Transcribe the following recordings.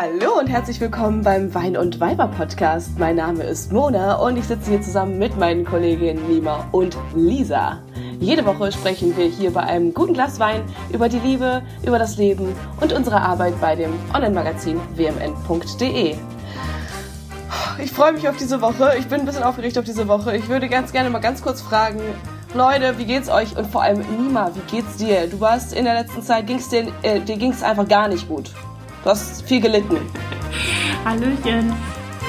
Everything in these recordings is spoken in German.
Hallo und herzlich willkommen beim Wein und Weiber Podcast. Mein Name ist Mona und ich sitze hier zusammen mit meinen Kolleginnen Nima und Lisa. Jede Woche sprechen wir hier bei einem guten Glas Wein über die Liebe, über das Leben und unsere Arbeit bei dem Online-Magazin wmn.de. Ich freue mich auf diese Woche. Ich bin ein bisschen aufgeregt auf diese Woche. Ich würde ganz gerne mal ganz kurz fragen, Leute, wie geht's euch? Und vor allem Nima, wie geht's dir? Du warst in der letzten Zeit, ging's dir, äh, dir ging's einfach gar nicht gut. Du hast viel gelitten. Hallöchen.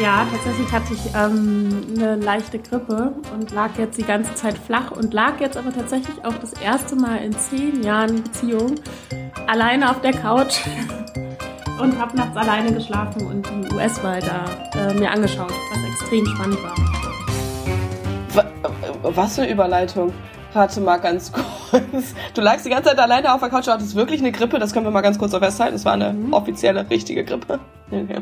Ja, tatsächlich hatte ich ähm, eine leichte Grippe und lag jetzt die ganze Zeit flach und lag jetzt aber tatsächlich auch das erste Mal in zehn Jahren Beziehung alleine auf der Couch und habe nachts alleine geschlafen und die US-Wahl da äh, mir angeschaut, was extrem spannend war. Was für Überleitung. Warte mal ganz kurz. Du lagst die ganze Zeit alleine auf der Couch, du hattest wirklich eine Grippe, das können wir mal ganz kurz so festhalten. Es war eine mhm. offizielle, richtige Grippe. Okay.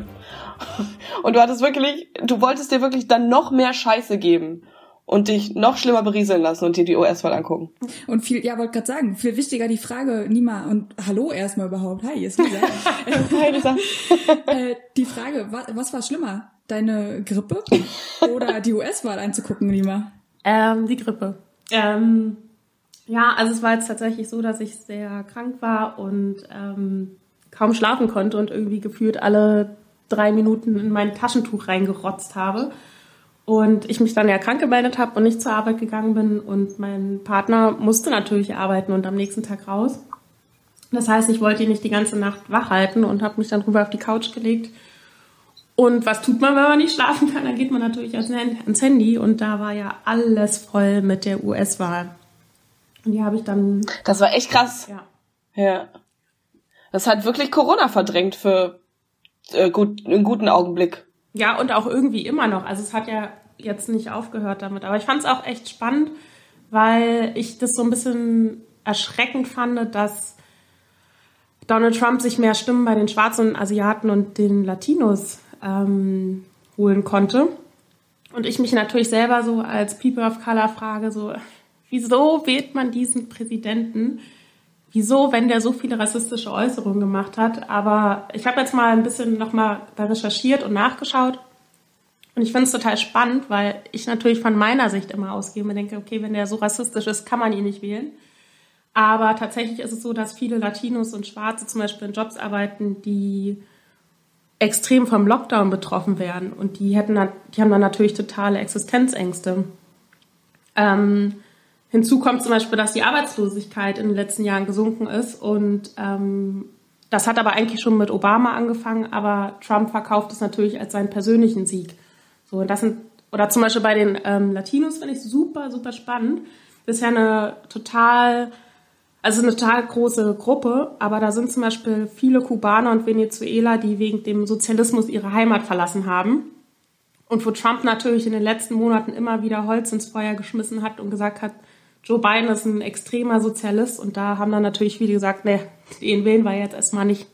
Und du hattest wirklich, du wolltest dir wirklich dann noch mehr Scheiße geben und dich noch schlimmer berieseln lassen und dir die US-Wahl angucken. Und viel, ja, wollte gerade sagen, viel wichtiger die Frage, Nima, und hallo erstmal überhaupt. Hi, ist Lisa. Hi, Lisa. äh, die Frage, was, was war schlimmer? Deine Grippe oder die US-Wahl anzugucken, Nima? Ähm, die Grippe. Ähm, ja, also es war jetzt tatsächlich so, dass ich sehr krank war und ähm, kaum schlafen konnte und irgendwie gefühlt alle drei Minuten in mein Taschentuch reingerotzt habe. Und ich mich dann ja krank gemeldet habe und nicht zur Arbeit gegangen bin. Und mein Partner musste natürlich arbeiten und am nächsten Tag raus. Das heißt, ich wollte ihn nicht die ganze Nacht wach halten und habe mich dann rüber auf die Couch gelegt und was tut man, wenn man nicht schlafen kann? Dann geht man natürlich ans Handy und da war ja alles voll mit der US-Wahl. Und die habe ich dann. Das war echt krass. Ja. Ja. Das hat wirklich Corona verdrängt für äh, gut, einen guten Augenblick. Ja, und auch irgendwie immer noch. Also es hat ja jetzt nicht aufgehört damit. Aber ich fand es auch echt spannend, weil ich das so ein bisschen erschreckend fand, dass Donald Trump sich mehr Stimmen bei den schwarzen Asiaten und den Latinos ähm, holen konnte. Und ich mich natürlich selber so als People of Color frage, so, wieso wählt man diesen Präsidenten? Wieso, wenn der so viele rassistische Äußerungen gemacht hat? Aber ich habe jetzt mal ein bisschen nochmal da recherchiert und nachgeschaut. Und ich finde es total spannend, weil ich natürlich von meiner Sicht immer ausgehe und denke, okay, wenn der so rassistisch ist, kann man ihn nicht wählen. Aber tatsächlich ist es so, dass viele Latinos und Schwarze zum Beispiel in Jobs arbeiten, die extrem vom Lockdown betroffen wären und die hätten, die haben dann natürlich totale Existenzängste. Ähm, hinzu kommt zum Beispiel, dass die Arbeitslosigkeit in den letzten Jahren gesunken ist und ähm, das hat aber eigentlich schon mit Obama angefangen, aber Trump verkauft es natürlich als seinen persönlichen Sieg. So, und das sind, oder zum Beispiel bei den ähm, Latinos finde ich super, super spannend. Das ist ja eine total also eine total große Gruppe, aber da sind zum Beispiel viele Kubaner und Venezuela, die wegen dem Sozialismus ihre Heimat verlassen haben. Und wo Trump natürlich in den letzten Monaten immer wieder Holz ins Feuer geschmissen hat und gesagt hat, Joe Biden ist ein extremer Sozialist. Und da haben dann natürlich viele gesagt, nee, den wählen wir jetzt erstmal nicht.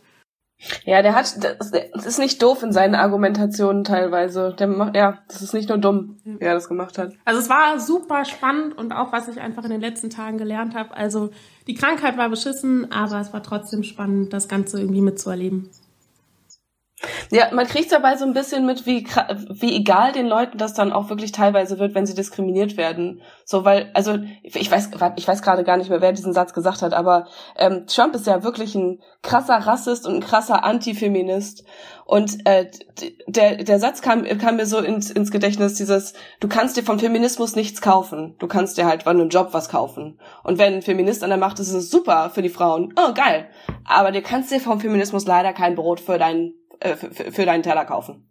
Ja, der hat, das ist nicht doof in seinen Argumentationen teilweise. Der macht, ja, das ist nicht nur dumm, wie er das gemacht hat. Also es war super spannend und auch was ich einfach in den letzten Tagen gelernt habe. Also die Krankheit war beschissen, aber es war trotzdem spannend, das Ganze irgendwie mitzuerleben. Ja, man kriegt dabei so ein bisschen mit, wie, wie egal den Leuten das dann auch wirklich teilweise wird, wenn sie diskriminiert werden. So, weil, also, ich weiß, ich weiß gerade gar nicht mehr, wer diesen Satz gesagt hat, aber ähm, Trump ist ja wirklich ein krasser Rassist und ein krasser Antifeminist. Und äh, der, der Satz kam, kam mir so ins, ins Gedächtnis, dieses, du kannst dir vom Feminismus nichts kaufen. Du kannst dir halt von einem Job was kaufen. Und wenn ein Feminist an der Macht ist, ist es super für die Frauen. Oh, geil. Aber du kannst dir vom Feminismus leider kein Brot für deinen äh, für, für deinen Teller kaufen.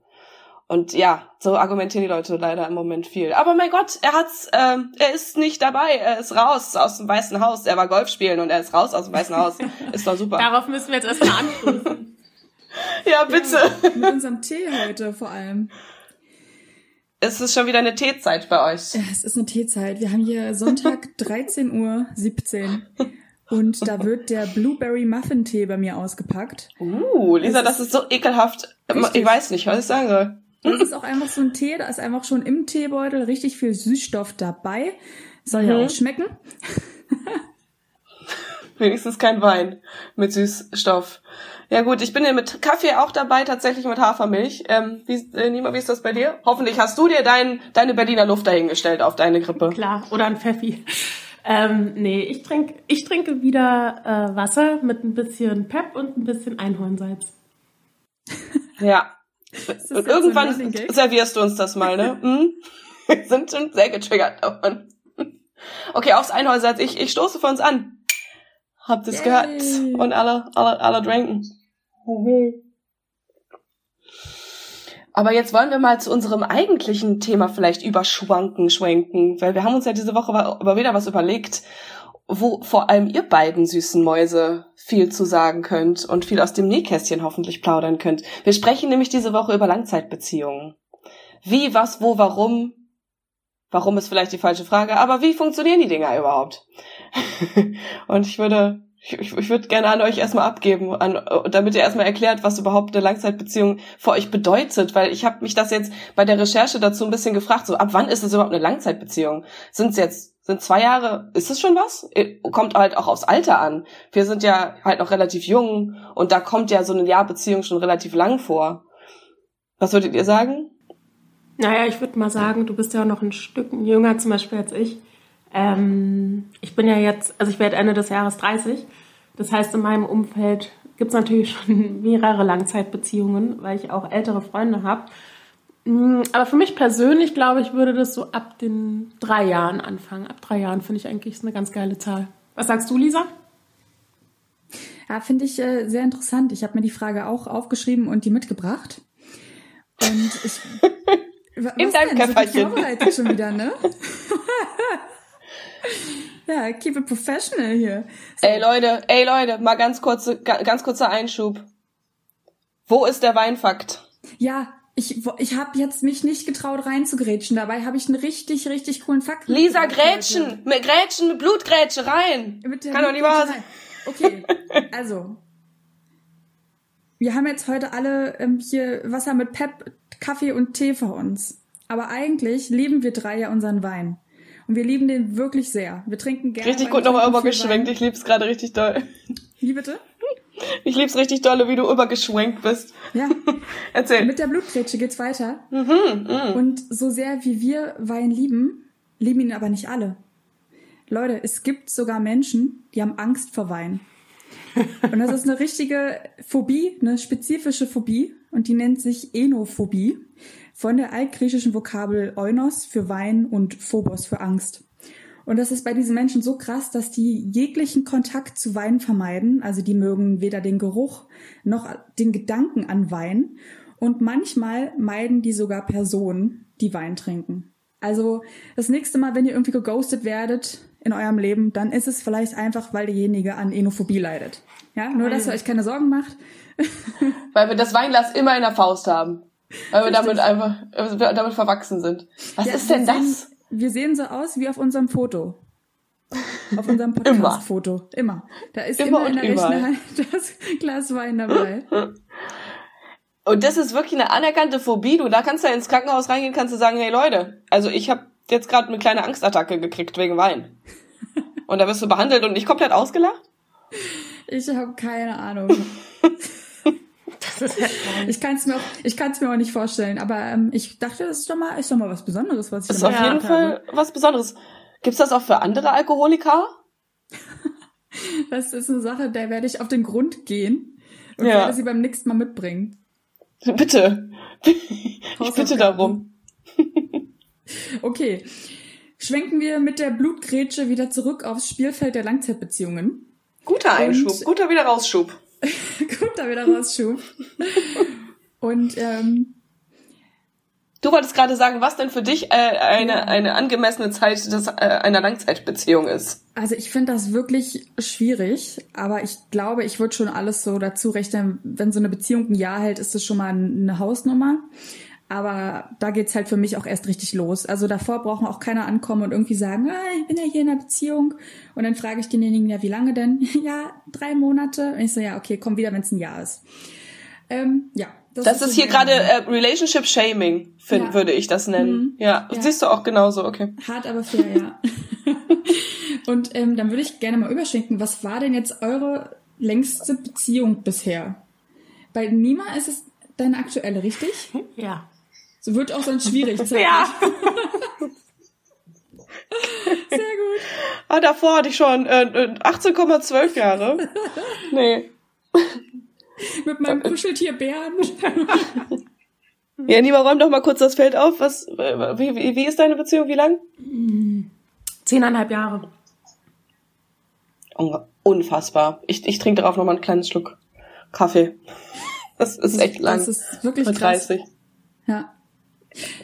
Und ja, so argumentieren die Leute leider im Moment viel. Aber mein Gott, er hat's, ähm, er ist nicht dabei, er ist raus aus dem Weißen Haus. Er war Golf spielen und er ist raus aus dem Weißen Haus. Ist doch super. Darauf müssen wir jetzt erstmal anstoßen. ja, bitte. Ja, mit unserem Tee heute vor allem. Es ist schon wieder eine Teezeit bei euch. Ja, es ist eine Teezeit. Wir haben hier Sonntag 13 Uhr 17. Und da wird der Blueberry Muffin Tee bei mir ausgepackt. Uh, Lisa, das, das ist so ekelhaft. Richtig. Ich weiß nicht, was ich sagen soll. Das ist auch einfach so ein Tee, da ist einfach schon im Teebeutel richtig viel Süßstoff dabei. Soll mhm. ja auch schmecken. Wenigstens kein Wein mit Süßstoff. Ja gut, ich bin ja mit Kaffee auch dabei, tatsächlich mit Hafermilch. Ähm, wie, äh, Nima, wie ist das bei dir? Hoffentlich hast du dir dein, deine Berliner Luft dahingestellt auf deine Grippe. Klar, oder ein Pfeffi. Ähm, nee, ich trinke ich trinke wieder äh, Wasser mit ein bisschen Pep und ein bisschen Einhornsalz. Ja. Und irgendwann servierst du uns das mal, ne? Hm? Wir sind schon sehr getriggert davon. Okay, aufs Einhornsalz. Ich, ich stoße für uns an. Habt ihr's gehört? Und alle, alle, alle trinken. Aber jetzt wollen wir mal zu unserem eigentlichen Thema vielleicht überschwanken, schwenken, weil wir haben uns ja diese Woche über wieder was überlegt, wo vor allem ihr beiden süßen Mäuse viel zu sagen könnt und viel aus dem Nähkästchen hoffentlich plaudern könnt. Wir sprechen nämlich diese Woche über Langzeitbeziehungen. Wie, was, wo, warum. Warum ist vielleicht die falsche Frage, aber wie funktionieren die Dinger überhaupt? und ich würde ich, ich würde gerne an euch erstmal abgeben, an, damit ihr erstmal erklärt, was überhaupt eine Langzeitbeziehung für euch bedeutet, weil ich habe mich das jetzt bei der Recherche dazu ein bisschen gefragt, so ab wann ist es überhaupt eine Langzeitbeziehung? Sind es jetzt sind zwei Jahre, ist es schon was? Äh, kommt halt auch aufs Alter an. Wir sind ja halt noch relativ jung und da kommt ja so eine Jahrbeziehung schon relativ lang vor. Was würdet ihr sagen? Naja, ich würde mal sagen, du bist ja noch ein Stück jünger zum Beispiel als ich. Ähm, ich bin ja jetzt, also ich werde Ende des Jahres 30. Das heißt, in meinem Umfeld gibt es natürlich schon mehrere Langzeitbeziehungen, weil ich auch ältere Freunde habe. Mm, aber für mich persönlich, glaube ich, würde das so ab den drei Jahren anfangen. Ab drei Jahren finde ich eigentlich eine ganz geile Zahl. Was sagst du, Lisa? Ja, finde ich äh, sehr interessant. Ich habe mir die Frage auch aufgeschrieben und die mitgebracht. Und ich. In deinem Käpperchen. schon wieder, ne? Ja, keep it professional hier. So. Ey Leute, ey Leute, mal ganz kurze, ganz kurzer Einschub. Wo ist der Weinfakt? Ja, ich, ich habe jetzt mich nicht getraut reinzugrätschen. Dabei habe ich einen richtig, richtig coolen Fakt. Lisa, Grätschen! Mit Grätschen, mit Blutgrätsche rein! Kann doch nicht wahr sein. Okay, also. Wir haben jetzt heute alle ähm, hier Wasser mit Pep, Kaffee und Tee vor uns. Aber eigentlich lieben wir drei ja unseren Wein. Und wir lieben den wirklich sehr. Wir trinken gerne. Richtig gut nochmal übergeschwenkt. Ich lieb's gerade richtig doll. Wie bitte? Ich lieb's richtig dolle, wie du übergeschwenkt bist. Ja. Erzähl. Mit der Blutgrätsche geht's weiter. Mhm, mh. Und so sehr wie wir Wein lieben, lieben ihn aber nicht alle. Leute, es gibt sogar Menschen, die haben Angst vor Wein. Und das ist eine richtige Phobie, eine spezifische Phobie. Und die nennt sich Enophobie von der altgriechischen Vokabel Eunos für Wein und Phobos für Angst. Und das ist bei diesen Menschen so krass, dass die jeglichen Kontakt zu Wein vermeiden. Also die mögen weder den Geruch noch den Gedanken an Wein. Und manchmal meiden die sogar Personen, die Wein trinken. Also das nächste Mal, wenn ihr irgendwie geghostet werdet in eurem Leben, dann ist es vielleicht einfach, weil derjenige an Enophobie leidet. Ja, nur dass ihr euch keine Sorgen macht. weil wir das Weinglas immer in der Faust haben. Weil wir damit einfach, damit verwachsen sind. Was ja, ist denn das? wir sehen so aus wie auf unserem Foto. Auf unserem Podcast-Foto. Immer. immer. Da ist immer, immer in der rechten Hand das Glas Wein dabei. Und das ist wirklich eine anerkannte Phobie. Du, da kannst du ja ins Krankenhaus reingehen, kannst du sagen, hey Leute, also ich habe jetzt gerade eine kleine Angstattacke gekriegt wegen Wein. Und da wirst du behandelt und nicht komplett ausgelacht? Ich habe keine Ahnung. ich kann es mir, auch, ich kann's mir auch nicht vorstellen, aber ähm, ich dachte, das ist doch mal, ist doch mal was Besonderes, was ich Das ist auf jeden Fall was Besonderes. Gibt's das auch für andere Alkoholiker? das ist eine Sache, der werde ich auf den Grund gehen und ja. werde sie beim nächsten Mal mitbringen. Bitte. Ich bitte darum. okay. Schwenken wir mit der Blutgrätsche wieder zurück aufs Spielfeld der Langzeitbeziehungen. Guter Einschub, und guter Wiederrausschub. Guter Wiederrausschub. und ähm, Du wolltest gerade sagen, was denn für dich äh, eine, eine angemessene Zeit des, äh, einer Langzeitbeziehung ist. Also ich finde das wirklich schwierig, aber ich glaube, ich würde schon alles so dazu rechnen, wenn so eine Beziehung ein Jahr hält, ist das schon mal eine Hausnummer. Aber da geht's halt für mich auch erst richtig los. Also davor brauchen auch keiner ankommen und irgendwie sagen, ah, ich bin ja hier in einer Beziehung. Und dann frage ich denjenigen, ja, wie lange denn? ja, drei Monate. Und ich so, ja, okay, komm wieder, wenn es ein Jahr ist. Ähm, ja, das, das ist, ist hier gerade äh, Relationship Shaming, find, ja. würde ich das nennen. Mhm. Ja, ja, siehst du auch genauso, okay. Hart, aber fair, ja. Und ähm, dann würde ich gerne mal überschwenken, was war denn jetzt eure längste Beziehung bisher? Bei Nima ist es deine aktuelle, richtig? Ja. So wird auch sonst schwierig. ja. Sehr gut. Ah, davor hatte ich schon äh, 18,12 Jahre. Nee. Mit meinem Kuscheltier Bären. Ja, Nima, räum doch mal kurz das Feld auf. Was, wie, wie, wie ist deine Beziehung? Wie lang? Zehneinhalb Jahre. Unfassbar. Ich, ich trinke darauf noch mal einen kleinen Schluck Kaffee. Das ist echt lang. Das ist wirklich Mit 30. krass. Ja.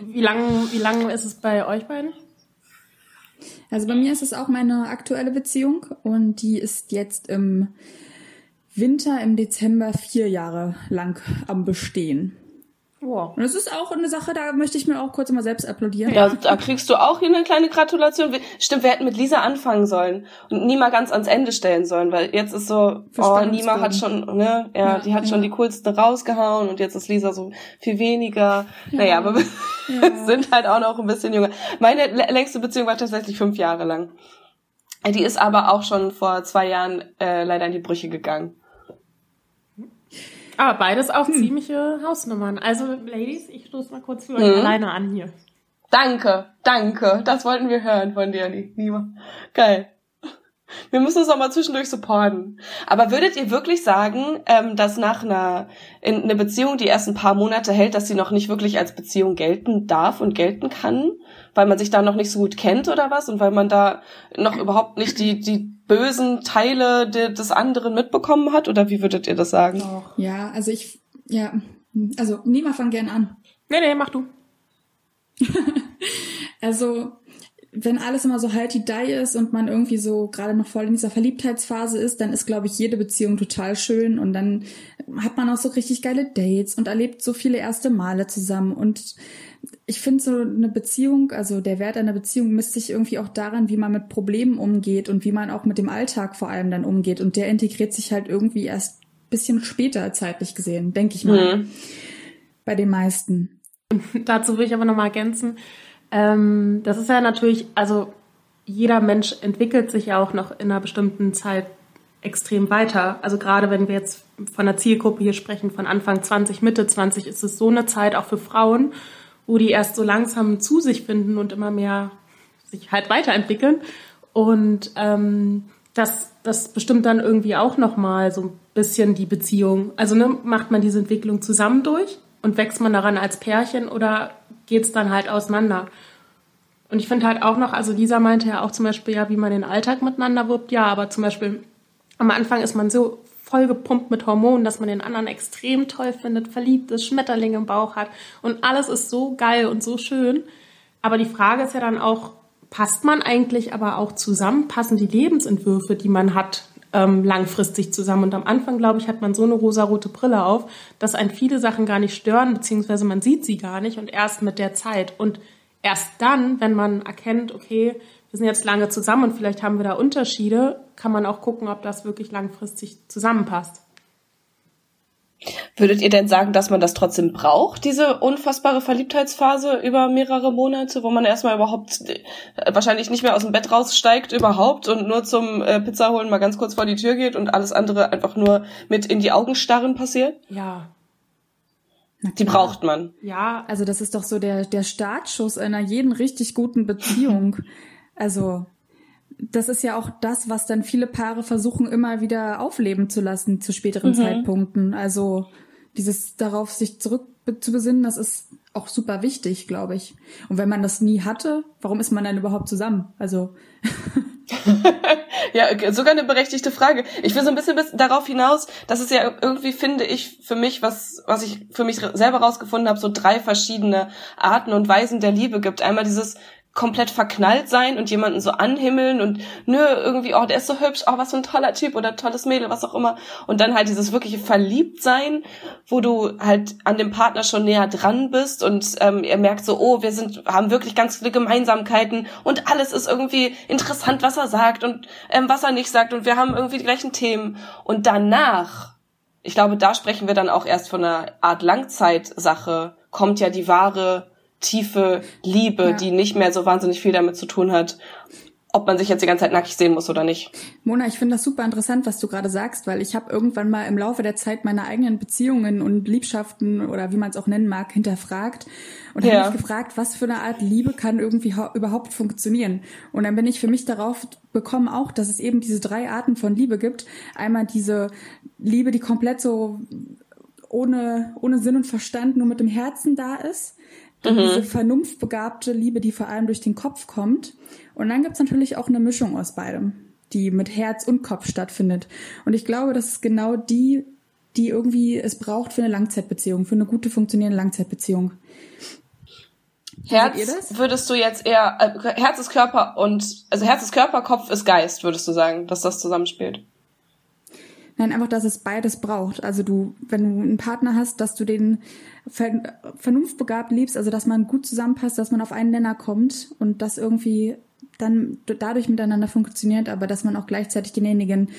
Wie lang, wie lang ist es bei euch beiden? Also bei mir ist es auch meine aktuelle Beziehung und die ist jetzt im Winter, im Dezember vier Jahre lang am Bestehen. Wow. Und das ist auch eine Sache, da möchte ich mir auch kurz mal selbst applaudieren. Ja, da kriegst du auch hier eine kleine Gratulation. Stimmt, wir hätten mit Lisa anfangen sollen und Nima ganz ans Ende stellen sollen, weil jetzt ist so, Für oh. Nima hat schon, ne, ja, Ja, die hat schon ja. die coolsten rausgehauen und jetzt ist Lisa so viel weniger. Naja, aber wir Ja. sind halt auch noch ein bisschen jünger. Meine lä- längste Beziehung war tatsächlich fünf Jahre lang. Die ist aber auch schon vor zwei Jahren äh, leider in die Brüche gegangen. Aber beides Hm. auch ziemliche Hausnummern. Also, Ladies, ich stoße mal kurz für euch Mhm. alleine an hier. Danke, danke. Das wollten wir hören von dir, Nima. Geil. Wir müssen uns auch mal zwischendurch supporten. Aber würdet ihr wirklich sagen, ähm, dass nach einer in, eine Beziehung, die erst ein paar Monate hält, dass sie noch nicht wirklich als Beziehung gelten darf und gelten kann, weil man sich da noch nicht so gut kennt oder was und weil man da noch überhaupt nicht die die bösen Teile de, des anderen mitbekommen hat oder wie würdet ihr das sagen? Doch. Ja, also ich, ja, also Nima fang gern an. Nee, nee, mach du. Also, wenn alles immer so halt die die ist und man irgendwie so gerade noch voll in dieser Verliebtheitsphase ist, dann ist, glaube ich, jede Beziehung total schön und dann hat man auch so richtig geile Dates und erlebt so viele erste Male zusammen und ich finde so eine Beziehung, also der Wert einer Beziehung misst sich irgendwie auch daran, wie man mit Problemen umgeht und wie man auch mit dem Alltag vor allem dann umgeht und der integriert sich halt irgendwie erst bisschen später zeitlich gesehen, denke ich mal, Mhm. bei den meisten. Dazu will ich aber nochmal ergänzen. Ähm, das ist ja natürlich, also jeder Mensch entwickelt sich ja auch noch in einer bestimmten Zeit extrem weiter. Also gerade wenn wir jetzt von der Zielgruppe hier sprechen, von Anfang 20, Mitte 20, ist es so eine Zeit auch für Frauen, wo die erst so langsam zu sich finden und immer mehr sich halt weiterentwickeln. Und ähm, das, das bestimmt dann irgendwie auch nochmal so ein bisschen die Beziehung. Also ne, macht man diese Entwicklung zusammen durch und wächst man daran als Pärchen oder geht's dann halt auseinander? Und ich finde halt auch noch, also Lisa meinte ja auch zum Beispiel, ja, wie man den Alltag miteinander wirbt, ja, aber zum Beispiel am Anfang ist man so voll gepumpt mit Hormonen, dass man den anderen extrem toll findet, verliebt ist, Schmetterlinge im Bauch hat und alles ist so geil und so schön. Aber die Frage ist ja dann auch, passt man eigentlich aber auch zusammen? Passen die Lebensentwürfe, die man hat, ähm, langfristig zusammen? Und am Anfang, glaube ich, hat man so eine rosarote Brille auf, dass einen viele Sachen gar nicht stören, beziehungsweise man sieht sie gar nicht und erst mit der Zeit. Und erst dann, wenn man erkennt, okay, wir sind jetzt lange zusammen und vielleicht haben wir da Unterschiede, kann man auch gucken, ob das wirklich langfristig zusammenpasst. Würdet ihr denn sagen, dass man das trotzdem braucht, diese unfassbare Verliebtheitsphase über mehrere Monate, wo man erstmal überhaupt äh, wahrscheinlich nicht mehr aus dem Bett raussteigt überhaupt und nur zum äh, Pizza holen mal ganz kurz vor die Tür geht und alles andere einfach nur mit in die Augen starren passiert? Ja, Die braucht man. ja, Also das ist doch so der, der Startschuss einer jeden richtig guten Beziehung. Also das ist ja auch das, was dann viele Paare versuchen immer wieder aufleben zu lassen zu späteren Mhm. Zeitpunkten. Also dieses darauf sich zurück zu besinnen, das ist auch super wichtig, glaube ich. Und wenn man das nie hatte, warum ist man dann überhaupt zusammen? Also Ja, sogar eine berechtigte Frage. Ich will so ein bisschen bis darauf hinaus, dass es ja irgendwie, finde ich, für mich, was, was ich für mich selber rausgefunden habe, so drei verschiedene Arten und Weisen der Liebe gibt. Einmal dieses komplett verknallt sein und jemanden so anhimmeln und nö, irgendwie, oh, der ist so hübsch, oh, was für ein toller Typ oder tolles Mädel, was auch immer. Und dann halt dieses wirkliche Verliebtsein, wo du halt an dem Partner schon näher dran bist und ähm, ihr merkt so, oh, wir sind, haben wirklich ganz viele Gemeinsamkeiten und alles ist irgendwie interessant, was er sagt und ähm, was er nicht sagt und wir haben irgendwie die gleichen Themen. Und danach, ich glaube, da sprechen wir dann auch erst von einer Art Langzeitsache, kommt ja die wahre tiefe Liebe, Ja. die nicht mehr so wahnsinnig viel damit zu tun hat, ob man sich jetzt die ganze Zeit nackig sehen muss oder nicht. Mona, ich finde das super interessant, was du gerade sagst, weil ich habe irgendwann mal im Laufe der Zeit meine eigenen Beziehungen und Liebschaften oder wie man es auch nennen mag, hinterfragt und ja. habe mich gefragt, was für eine Art Liebe kann irgendwie überhaupt funktionieren. Und dann bin ich für mich darauf bekommen auch, dass es eben diese drei Arten von Liebe gibt. Einmal diese Liebe, die komplett so ohne, ohne Sinn und Verstand nur mit dem Herzen da ist. Mhm. Diese vernunftbegabte Liebe, die vor allem durch den Kopf kommt. Und dann gibt's natürlich auch eine Mischung aus beidem, die mit Herz und Kopf stattfindet. Und ich glaube, das ist genau die, die irgendwie es braucht für eine Langzeitbeziehung, für eine gute funktionierende Langzeitbeziehung. Herz würdest du jetzt eher äh, Herz ist Körper und also Herz ist Körper, Kopf ist Geist, würdest du sagen, dass das zusammenspielt? Nein, einfach, dass es beides braucht. Also du, wenn du einen Partner hast, dass du den vernunftbegabt liebst, also dass man gut zusammenpasst, dass man auf einen Nenner kommt und das irgendwie dann dadurch miteinander funktioniert, aber dass man auch gleichzeitig denjenigen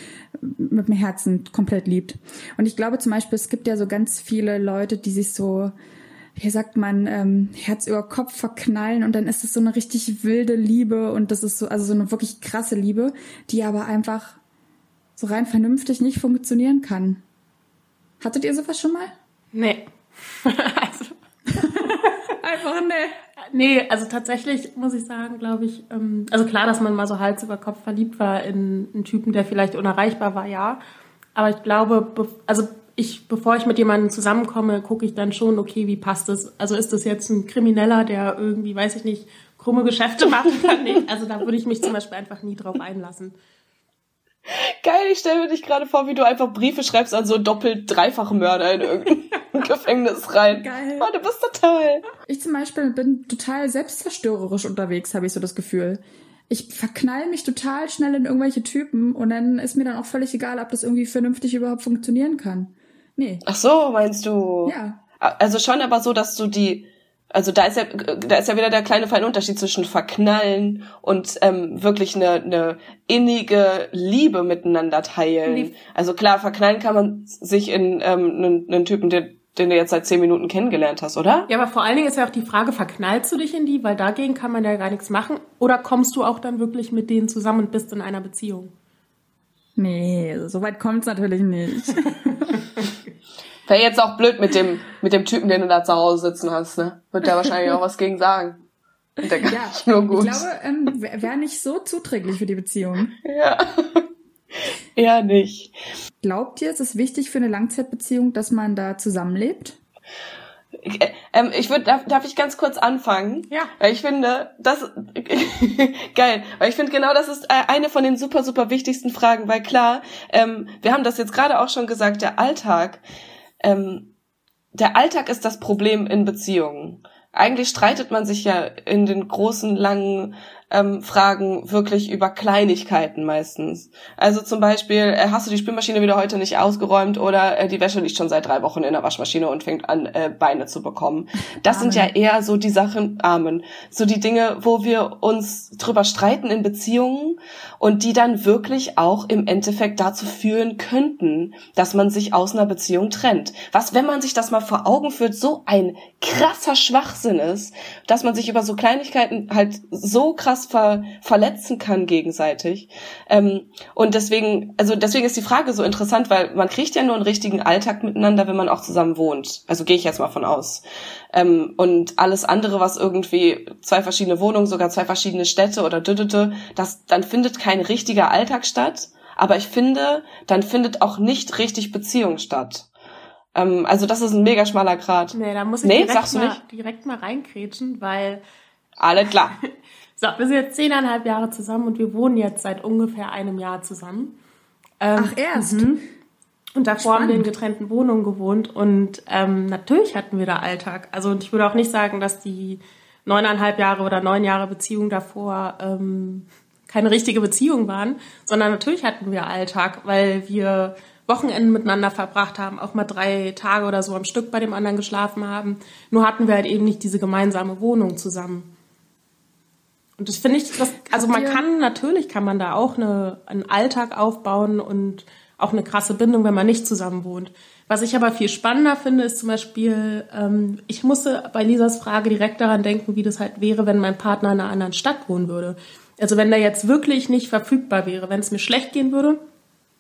mit dem Herzen komplett liebt. Und ich glaube zum Beispiel, es gibt ja so ganz viele Leute, die sich so, wie sagt man, ähm, Herz über Kopf verknallen und dann ist es so eine richtig wilde Liebe und das ist so, also so eine wirklich krasse Liebe, die aber einfach so rein vernünftig nicht funktionieren kann. Hattet ihr sowas schon mal? Nee. also. Einfach nee. Nee, also tatsächlich muss ich sagen, glaube ich, ähm, also klar, dass man mal so Hals über Kopf verliebt war in einen Typen, der vielleicht unerreichbar war, ja. Aber ich glaube, also ich, bevor ich mit jemandem zusammenkomme, gucke ich dann schon, okay, wie passt das? Also ist das jetzt ein Krimineller, der irgendwie, weiß ich nicht, krumme Geschäfte macht oder nicht? Also da würde ich mich zum Beispiel einfach nie drauf einlassen. Geil, ich stelle mir dich gerade vor, wie du einfach Briefe schreibst an so doppelt dreifach Mörder in irgendein Gefängnis rein. Geil. Oh, du bist total. Ich zum Beispiel bin total selbstzerstörerisch unterwegs, habe ich so das Gefühl. Ich verknall mich total schnell in irgendwelche Typen und dann ist mir dann auch völlig egal, ob das irgendwie vernünftig überhaupt funktionieren kann. Nee. Ach so, meinst du? Ja. Also schon aber so, dass du die also da ist ja, da ist ja wieder der kleine feine Unterschied zwischen verknallen und ähm, wirklich eine, eine innige Liebe miteinander teilen. Nee. Also klar, verknallen kann man sich in ähm, einen, einen Typen, den, den du jetzt seit zehn Minuten kennengelernt hast, oder? Ja, aber vor allen Dingen ist ja auch die Frage, verknallst du dich in die, weil dagegen kann man ja gar nichts machen, oder kommst du auch dann wirklich mit denen zusammen und bist in einer Beziehung? Nee, so weit kommt's natürlich nicht. Wäre jetzt auch blöd mit dem, mit dem Typen, den du da zu Hause sitzen hast, ne? Wird der wahrscheinlich auch was gegen sagen. Und der ja, nur gut. Ich glaube, ähm, wäre nicht so zuträglich für die Beziehung. Ja. Eher nicht. Glaubt ihr, es ist wichtig für eine Langzeitbeziehung, dass man da zusammenlebt? Äh, ähm, ich würde, darf, darf ich ganz kurz anfangen? Ja. Weil ich finde, das geil. Weil ich finde genau, das ist äh, eine von den super super wichtigsten Fragen. Weil klar, ähm, wir haben das jetzt gerade auch schon gesagt, der Alltag ähm, der Alltag ist das Problem in Beziehungen. Eigentlich streitet man sich ja in den großen, langen ähm, Fragen wirklich über Kleinigkeiten meistens. Also zum Beispiel, äh, hast du die Spülmaschine wieder heute nicht ausgeräumt oder äh, die Wäsche liegt schon seit drei Wochen in der Waschmaschine und fängt an, äh, Beine zu bekommen. Das Amen. sind ja eher so die Sachen, Amen, so die Dinge, wo wir uns drüber streiten in Beziehungen und die dann wirklich auch im Endeffekt dazu führen könnten, dass man sich aus einer Beziehung trennt. Was, wenn man sich das mal vor Augen führt, so ein krasser Schwachsinn ist, dass man sich über so Kleinigkeiten halt so krass krass ver verletzen kann gegenseitig. Ähm, und deswegen, also deswegen ist die Frage so interessant, weil man kriegt ja nur einen richtigen Alltag miteinander, wenn man auch zusammen wohnt. Also gehe ich jetzt mal von aus. Ähm, und alles andere, was irgendwie zwei verschiedene Wohnungen, sogar zwei verschiedene Städte oder düdüdü, das, dann findet kein richtiger Alltag statt. Aber ich finde, dann findet auch nicht richtig Beziehung statt. Ähm, also das ist ein mega schmaler Grad. Nee, da muss ich nee, direkt, mal, direkt mal reinkrätschen, weil alle klar. So, wir sind jetzt zehneinhalb Jahre zusammen und wir wohnen jetzt seit ungefähr einem Jahr zusammen. Ähm, Ach, erst? Mhm. Und davor Spannend. haben wir in getrennten Wohnungen gewohnt und ähm, natürlich hatten wir da Alltag. Also und ich würde auch nicht sagen, dass die neuneinhalb Jahre oder neun Jahre Beziehung davor ähm, keine richtige Beziehung waren, sondern natürlich hatten wir Alltag, weil wir Wochenenden miteinander verbracht haben, auch mal drei Tage oder so am Stück bei dem anderen geschlafen haben. Nur hatten wir halt eben nicht diese gemeinsame Wohnung zusammen. Und das finde ich, das, also man kann, natürlich kann man da auch eine, einen Alltag aufbauen und auch eine krasse Bindung, wenn man nicht zusammen wohnt. Was ich aber viel spannender finde, ist zum Beispiel, ähm, ich musste bei Lisas Frage direkt daran denken, wie das halt wäre, wenn mein Partner in einer anderen Stadt wohnen würde. Also wenn der jetzt wirklich nicht verfügbar wäre, wenn es mir schlecht gehen würde,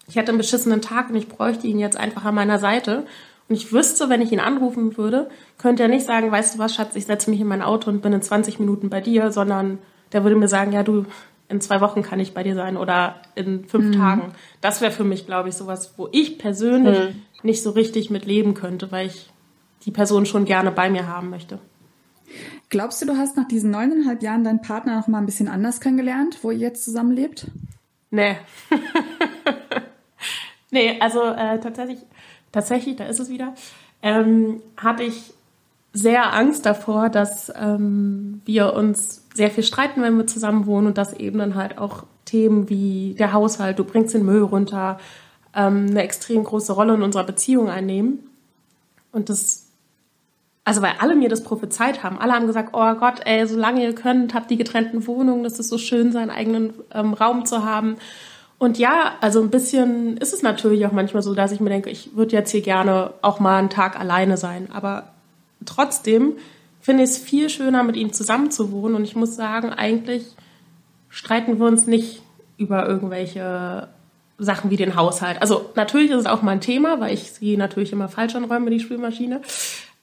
ich hätte einen beschissenen Tag und ich bräuchte ihn jetzt einfach an meiner Seite und ich wüsste, wenn ich ihn anrufen würde, könnte er nicht sagen, weißt du was, Schatz, ich setze mich in mein Auto und bin in 20 Minuten bei dir, sondern der würde mir sagen, ja, du, in zwei Wochen kann ich bei dir sein oder in fünf mhm. Tagen. Das wäre für mich, glaube ich, sowas, wo ich persönlich mhm. nicht so richtig mit leben könnte, weil ich die Person schon gerne bei mir haben möchte. Glaubst du, du hast nach diesen neuneinhalb Jahren deinen Partner noch mal ein bisschen anders kennengelernt, wo ihr jetzt zusammenlebt? Nee. nee, also äh, tatsächlich, tatsächlich, da ist es wieder, ähm, hatte ich sehr Angst davor, dass ähm, wir uns sehr viel streiten, wenn wir zusammen wohnen und dass eben dann halt auch Themen wie der Haushalt, du bringst den Müll runter, ähm, eine extrem große Rolle in unserer Beziehung einnehmen. Und das, also weil alle mir das prophezeit haben, alle haben gesagt, oh Gott, ey, solange ihr könnt, habt die getrennten Wohnungen, das ist so schön, seinen eigenen ähm, Raum zu haben. Und ja, also ein bisschen ist es natürlich auch manchmal so, dass ich mir denke, ich würde jetzt hier gerne auch mal einen Tag alleine sein. Aber trotzdem finde ich es viel schöner, mit ihm zusammen zu wohnen. Und ich muss sagen, eigentlich streiten wir uns nicht über irgendwelche Sachen wie den Haushalt. Also natürlich ist es auch mal ein Thema, weil ich sie natürlich immer falsch anräume, die Spülmaschine.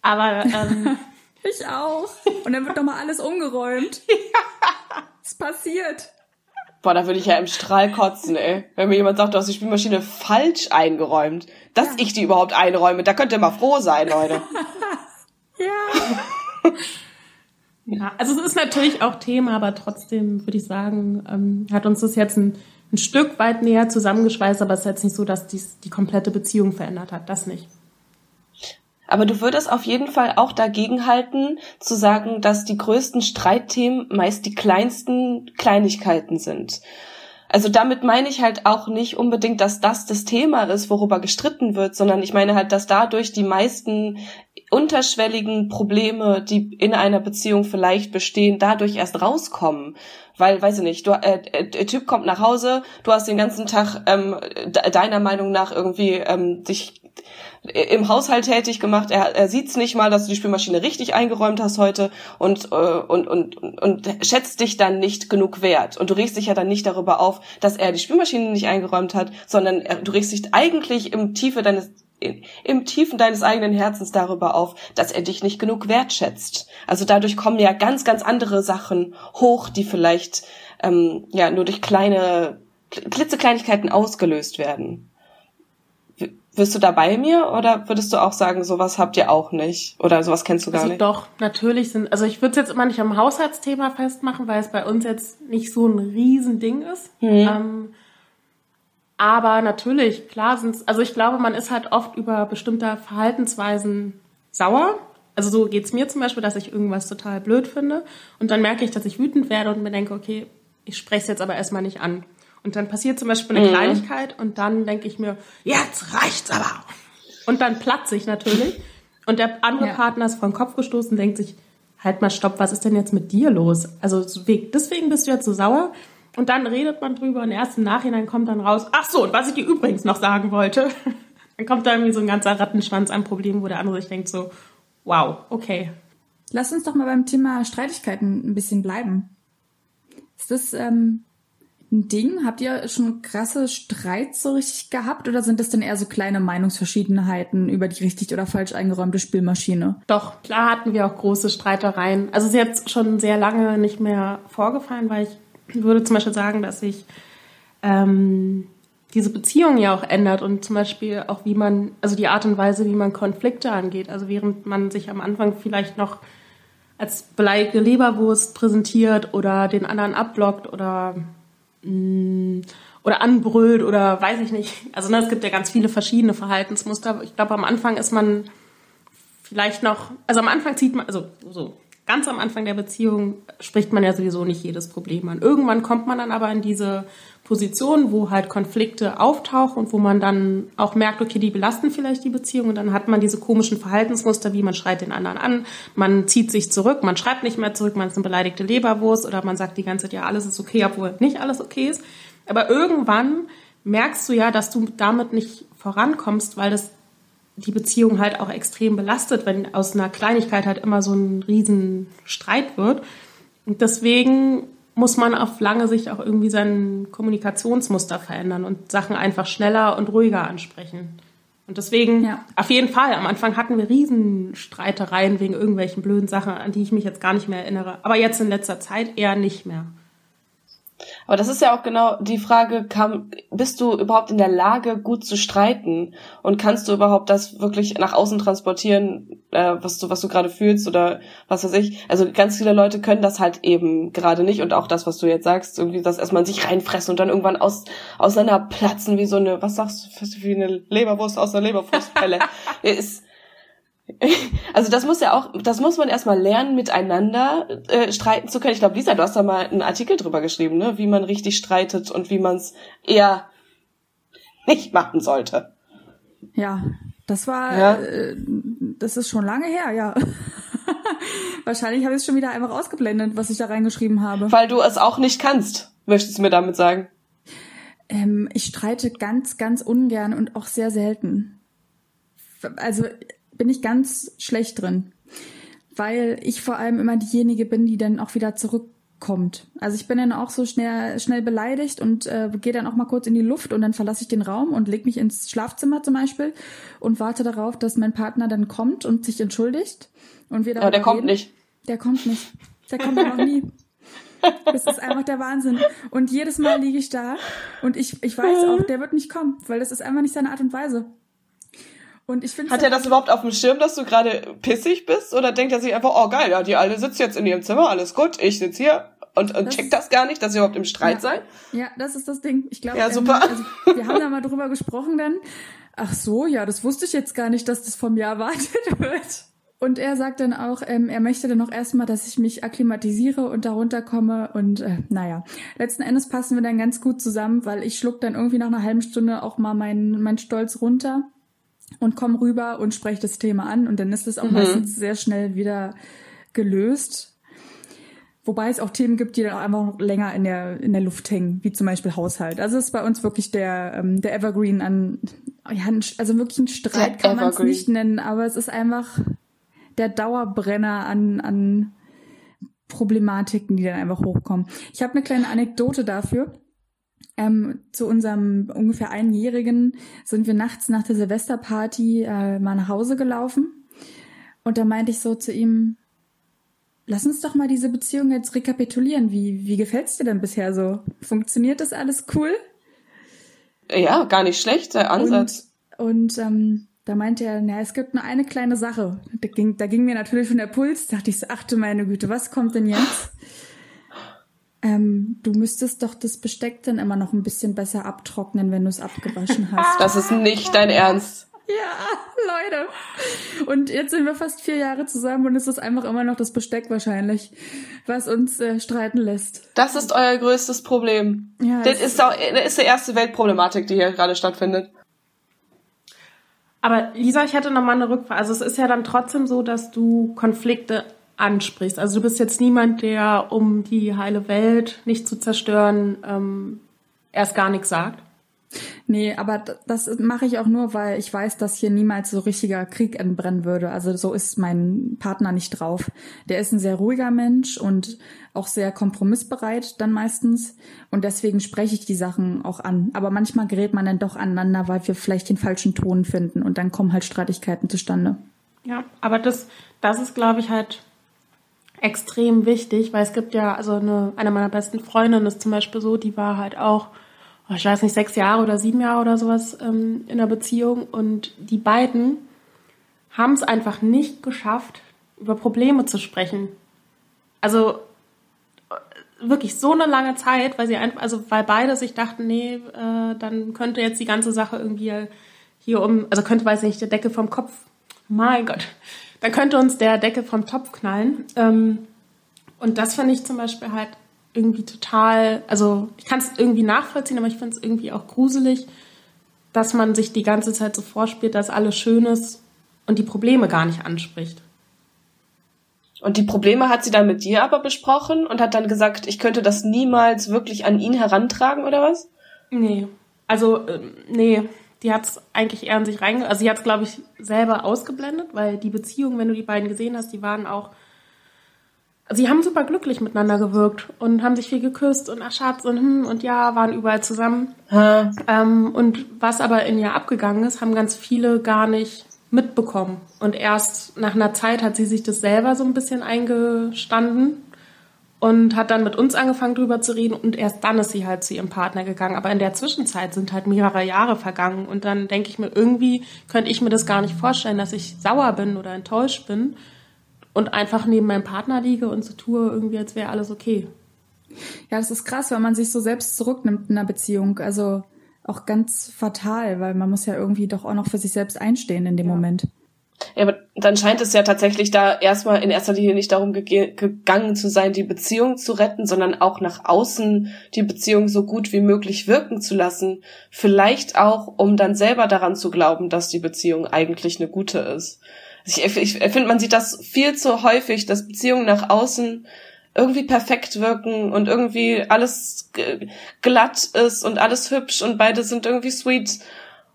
Aber ähm, ich auch. Und dann wird doch mal alles umgeräumt. ja. Es passiert. Boah, da würde ich ja im Strahl kotzen, ey. Wenn mir jemand sagt, du hast die Spülmaschine falsch eingeräumt. Dass ja. ich die überhaupt einräume, da könnt ihr mal froh sein, Leute. Ja. ja, also es ist natürlich auch Thema, aber trotzdem würde ich sagen, ähm, hat uns das jetzt ein, ein Stück weit näher zusammengeschweißt, aber es ist jetzt nicht so, dass dies die komplette Beziehung verändert hat. Das nicht. Aber du würdest auf jeden Fall auch dagegen halten, zu sagen, dass die größten Streitthemen meist die kleinsten Kleinigkeiten sind. Also damit meine ich halt auch nicht unbedingt, dass das das Thema ist, worüber gestritten wird, sondern ich meine halt, dass dadurch die meisten unterschwelligen Probleme, die in einer Beziehung vielleicht bestehen, dadurch erst rauskommen. Weil, weiß ich nicht, du, äh, äh der Typ kommt nach Hause, du hast den ganzen Tag ähm, deiner Meinung nach irgendwie ähm, dich im Haushalt tätig gemacht. Er, er sieht's nicht mal, dass du die Spülmaschine richtig eingeräumt hast heute und, äh, und, und, und, und schätzt dich dann nicht genug wert. Und du regst dich ja dann nicht darüber auf, dass er die Spülmaschine nicht eingeräumt hat, sondern er, du regst dich eigentlich im Tiefe deines im Tiefen deines eigenen Herzens darüber auf, dass er dich nicht genug wertschätzt. Also dadurch kommen ja ganz, ganz andere Sachen hoch, die vielleicht ähm, ja nur durch kleine klitzekleinigkeiten ausgelöst werden. Wirst du da bei mir oder würdest du auch sagen, sowas habt ihr auch nicht oder sowas kennst du gar also nicht? Doch, natürlich sind, also ich würde es jetzt immer nicht am Haushaltsthema festmachen, weil es bei uns jetzt nicht so ein Riesending ist. Mhm. Ähm, aber natürlich, klar sind es, also ich glaube, man ist halt oft über bestimmte Verhaltensweisen sauer. Also so geht's mir zum Beispiel, dass ich irgendwas total blöd finde. Und dann merke ich, dass ich wütend werde und mir denke, okay, ich spreche es jetzt aber erstmal nicht an. Und dann passiert zum Beispiel eine mhm. Kleinigkeit und dann denke ich mir, jetzt reicht's aber. Und dann platze ich natürlich. Und der andere ja. Partner ist vor den Kopf gestoßen und denkt sich, halt mal stopp, was ist denn jetzt mit dir los? Also deswegen bist du jetzt so sauer. Und dann redet man drüber und erst im Nachhinein kommt dann raus, ach so, und was ich dir übrigens noch sagen wollte. dann kommt da irgendwie so ein ganzer Rattenschwanz an Problemen, wo der andere sich denkt so, wow, okay. Lass uns doch mal beim Thema Streitigkeiten ein bisschen bleiben. Ist das ähm, ein Ding? Habt ihr schon krasse Streits so richtig gehabt oder sind das denn eher so kleine Meinungsverschiedenheiten über die richtig oder falsch eingeräumte Spielmaschine? Doch, klar hatten wir auch große Streitereien. Also es ist jetzt schon sehr lange nicht mehr vorgefallen, weil ich würde zum Beispiel sagen, dass sich ähm, diese Beziehung ja auch ändert und zum Beispiel auch wie man, also die Art und Weise, wie man Konflikte angeht. Also während man sich am Anfang vielleicht noch als beleidigte Leberwurst präsentiert oder den anderen abblockt oder mh, mm, oder anbrüllt oder weiß ich nicht. Also ne, es gibt ja ganz viele verschiedene Verhaltensmuster. Ich glaube, am Anfang ist man vielleicht noch, also am Anfang zieht man, also so ganz am Anfang der Beziehung spricht man ja sowieso nicht jedes Problem an. Irgendwann kommt man dann aber in diese Position, wo halt Konflikte auftauchen und wo man dann auch merkt, okay, die belasten vielleicht die Beziehung und dann hat man diese komischen Verhaltensmuster, wie man schreit den anderen an, man zieht sich zurück, man schreibt nicht mehr zurück, man ist eine beleidigte Leberwurst oder man sagt die ganze Zeit, ja, alles ist okay, obwohl nicht alles okay ist. Aber irgendwann merkst du ja, dass du damit nicht vorankommst, weil das die Beziehung halt auch extrem belastet, wenn aus einer Kleinigkeit halt immer so ein riesen Streit wird. Und deswegen muss man auf lange Sicht auch irgendwie sein Kommunikationsmuster verändern und Sachen einfach schneller und ruhiger ansprechen. Und deswegen, ja. auf jeden Fall, am Anfang hatten wir Riesenstreitereien wegen irgendwelchen blöden Sachen, an die ich mich jetzt gar nicht mehr erinnere. Aber jetzt in letzter Zeit eher nicht mehr. Aber das ist ja auch genau die Frage, kam, bist du überhaupt in der Lage, gut zu streiten? Und kannst du überhaupt das wirklich nach außen transportieren, äh, was du, was du gerade fühlst oder was weiß ich? Also ganz viele Leute können das halt eben gerade nicht und auch das, was du jetzt sagst, irgendwie das erstmal sich reinfressen und dann irgendwann aus, auseinanderplatzen wie so eine, was sagst du, wie eine Leberwurst aus einer Leberwurstpelle. ist, also das muss ja auch, das muss man erstmal lernen, miteinander äh, streiten zu können. Ich glaube, Lisa, du hast da mal einen Artikel drüber geschrieben, ne? wie man richtig streitet und wie man es eher nicht machen sollte. Ja, das war, ja. Äh, das ist schon lange her, ja. Wahrscheinlich habe ich es schon wieder einfach ausgeblendet, was ich da reingeschrieben habe. Weil du es auch nicht kannst, möchtest du mir damit sagen? Ähm, ich streite ganz, ganz ungern und auch sehr selten. Also bin ich ganz schlecht drin, weil ich vor allem immer diejenige bin, die dann auch wieder zurückkommt. Also ich bin dann auch so schnell schnell beleidigt und äh, gehe dann auch mal kurz in die Luft und dann verlasse ich den Raum und leg mich ins Schlafzimmer zum Beispiel und warte darauf, dass mein Partner dann kommt und sich entschuldigt und wir Aber der kommt nicht. Der kommt nicht. Der kommt noch nie. Das ist einfach der Wahnsinn. Und jedes Mal liege ich da und ich, ich weiß auch, der wird nicht kommen, weil das ist einfach nicht seine Art und Weise. Und ich finde Hat er das überhaupt auf dem Schirm, dass du gerade pissig bist? Oder denkt er sich einfach, oh geil, ja, die alle sitzt jetzt in ihrem Zimmer, alles gut, ich sitze hier und, und das checkt das gar nicht, dass ihr überhaupt im Streit ja. seid? Ja, das ist das Ding. Ich glaube, ja, super. Ähm, also, wir haben da mal drüber gesprochen dann. Ach so, ja, das wusste ich jetzt gar nicht, dass das vom Jahr erwartet wird. Und er sagt dann auch, ähm, er möchte dann auch erstmal, dass ich mich akklimatisiere und darunter komme. Und äh, naja, letzten Endes passen wir dann ganz gut zusammen, weil ich schluck dann irgendwie nach einer halben Stunde auch mal meinen mein Stolz runter und komme rüber und spreche das Thema an und dann ist es auch mhm. meistens sehr schnell wieder gelöst. Wobei es auch Themen gibt, die dann auch einfach noch länger in der, in der Luft hängen, wie zum Beispiel Haushalt. Also es ist bei uns wirklich der, ähm, der Evergreen an, ja, also wirklich ein Streit der kann man es nicht nennen, aber es ist einfach der Dauerbrenner an, an Problematiken, die dann einfach hochkommen. Ich habe eine kleine Anekdote dafür. Ähm, zu unserem ungefähr einjährigen sind wir nachts nach der Silvesterparty äh, mal nach Hause gelaufen. Und da meinte ich so zu ihm, lass uns doch mal diese Beziehung jetzt rekapitulieren. Wie, wie gefällt's dir denn bisher so? Funktioniert das alles cool? Ja, gar nicht schlecht, der Ansatz. Und, und ähm, da meinte er, na, es gibt nur eine kleine Sache. Da ging, da ging mir natürlich schon der Puls. Da dachte ich so, achte meine Güte, was kommt denn jetzt? Ähm, du müsstest doch das Besteck dann immer noch ein bisschen besser abtrocknen, wenn du es abgewaschen hast. Das ist nicht dein Ernst. Ja, Leute. Und jetzt sind wir fast vier Jahre zusammen und es ist einfach immer noch das Besteck wahrscheinlich, was uns äh, streiten lässt. Das ist euer größtes Problem. Ja, das, ist, auch, das ist die erste Weltproblematik, die hier gerade stattfindet. Aber Lisa, ich hätte noch mal eine Rückfrage. Also es ist ja dann trotzdem so, dass du Konflikte ansprichst. Also du bist jetzt niemand, der, um die heile Welt nicht zu zerstören, ähm, erst gar nichts sagt. Nee, aber das mache ich auch nur, weil ich weiß, dass hier niemals so richtiger Krieg entbrennen würde. Also so ist mein Partner nicht drauf. Der ist ein sehr ruhiger Mensch und auch sehr kompromissbereit dann meistens. Und deswegen spreche ich die Sachen auch an. Aber manchmal gerät man dann doch aneinander, weil wir vielleicht den falschen Ton finden und dann kommen halt Streitigkeiten zustande. Ja, aber das, das ist, glaube ich, halt extrem wichtig, weil es gibt ja, also eine, eine meiner besten Freundinnen ist zum Beispiel so, die war halt auch, oh, ich weiß nicht, sechs Jahre oder sieben Jahre oder sowas ähm, in der Beziehung und die beiden haben es einfach nicht geschafft, über Probleme zu sprechen. Also äh, wirklich so eine lange Zeit, weil sie einfach, also weil beide sich dachten, nee, äh, dann könnte jetzt die ganze Sache irgendwie hier um, also könnte, weiß nicht, der Decke vom Kopf, mein Gott, dann könnte uns der Deckel vom Topf knallen. Ähm, und das finde ich zum Beispiel halt irgendwie total, also ich kann es irgendwie nachvollziehen, aber ich finde es irgendwie auch gruselig, dass man sich die ganze Zeit so vorspielt, dass alles schön ist und die Probleme gar nicht anspricht. Und die Probleme hat sie dann mit dir aber besprochen und hat dann gesagt, ich könnte das niemals wirklich an ihn herantragen oder was? Nee. Also, ähm, nee die hat es eigentlich eher an sich reinge... Also sie hat es, glaube ich, selber ausgeblendet, weil die Beziehung, wenn du die beiden gesehen hast, die waren auch sie haben super glücklich miteinander gewirkt und haben sich viel geküsst und ach Schatz und hm und ja, waren überall zusammen. Ähm, und was aber in ihr abgegangen ist, haben ganz viele gar nicht mitbekommen. Und erst nach einer Zeit hat sie sich das selber so ein bisschen eingestanden und hat dann mit uns angefangen drüber zu reden und erst dann ist sie halt zu ihrem Partner gegangen. Aber in der Zwischenzeit sind halt mehrere Jahre vergangen und dann denke ich mir, irgendwie könnte ich mir das gar nicht vorstellen, dass ich sauer bin oder enttäuscht bin und einfach neben meinem Partner liege und so tue, irgendwie als wäre alles okay. Ja, das ist krass, wenn man sich so selbst zurücknimmt in einer Beziehung. Also auch ganz fatal, weil man muss ja irgendwie doch auch noch für sich selbst einstehen in dem ja. Moment. Ja, aber dann scheint es ja tatsächlich da erstmal in erster Linie nicht darum gegangen zu sein, die Beziehung zu retten, sondern auch nach außen die Beziehung so gut wie möglich wirken zu lassen. Vielleicht auch, um dann selber daran zu glauben, dass die Beziehung eigentlich eine gute ist. Ich, ich, ich finde, man sieht das viel zu häufig, dass Beziehungen nach außen irgendwie perfekt wirken und irgendwie alles glatt ist und alles hübsch und beide sind irgendwie sweet.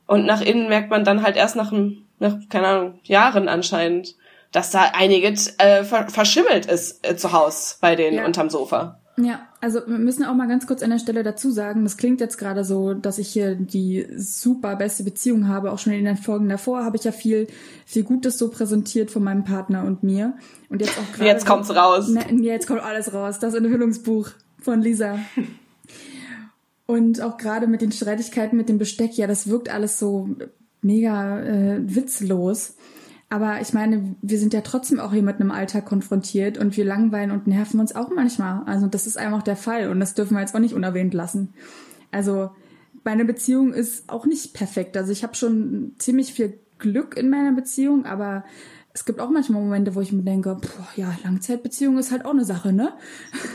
Und nach innen merkt man dann halt erst nach einem nach, keine Ahnung, Jahren anscheinend, dass da einiges äh, verschimmelt ist äh, zu Hause bei denen ja. unterm Sofa. Ja, also wir müssen auch mal ganz kurz an der Stelle dazu sagen, das klingt jetzt gerade so, dass ich hier die super beste Beziehung habe. Auch schon in den Folgen davor habe ich ja viel, viel Gutes so präsentiert von meinem Partner und mir. Und jetzt auch gerade. Jetzt kommt's raus. Ne, jetzt kommt alles raus. Das Enthüllungsbuch von Lisa. und auch gerade mit den Streitigkeiten mit dem Besteck, ja, das wirkt alles so mega äh, witzlos. Aber ich meine, wir sind ja trotzdem auch hier mit einem Alltag konfrontiert und wir langweilen und nerven uns auch manchmal. Also das ist einfach der Fall und das dürfen wir jetzt auch nicht unerwähnt lassen. Also meine Beziehung ist auch nicht perfekt. Also ich habe schon ziemlich viel Glück in meiner Beziehung, aber es gibt auch manchmal Momente, wo ich mir denke, boah, ja, Langzeitbeziehung ist halt auch eine Sache, ne?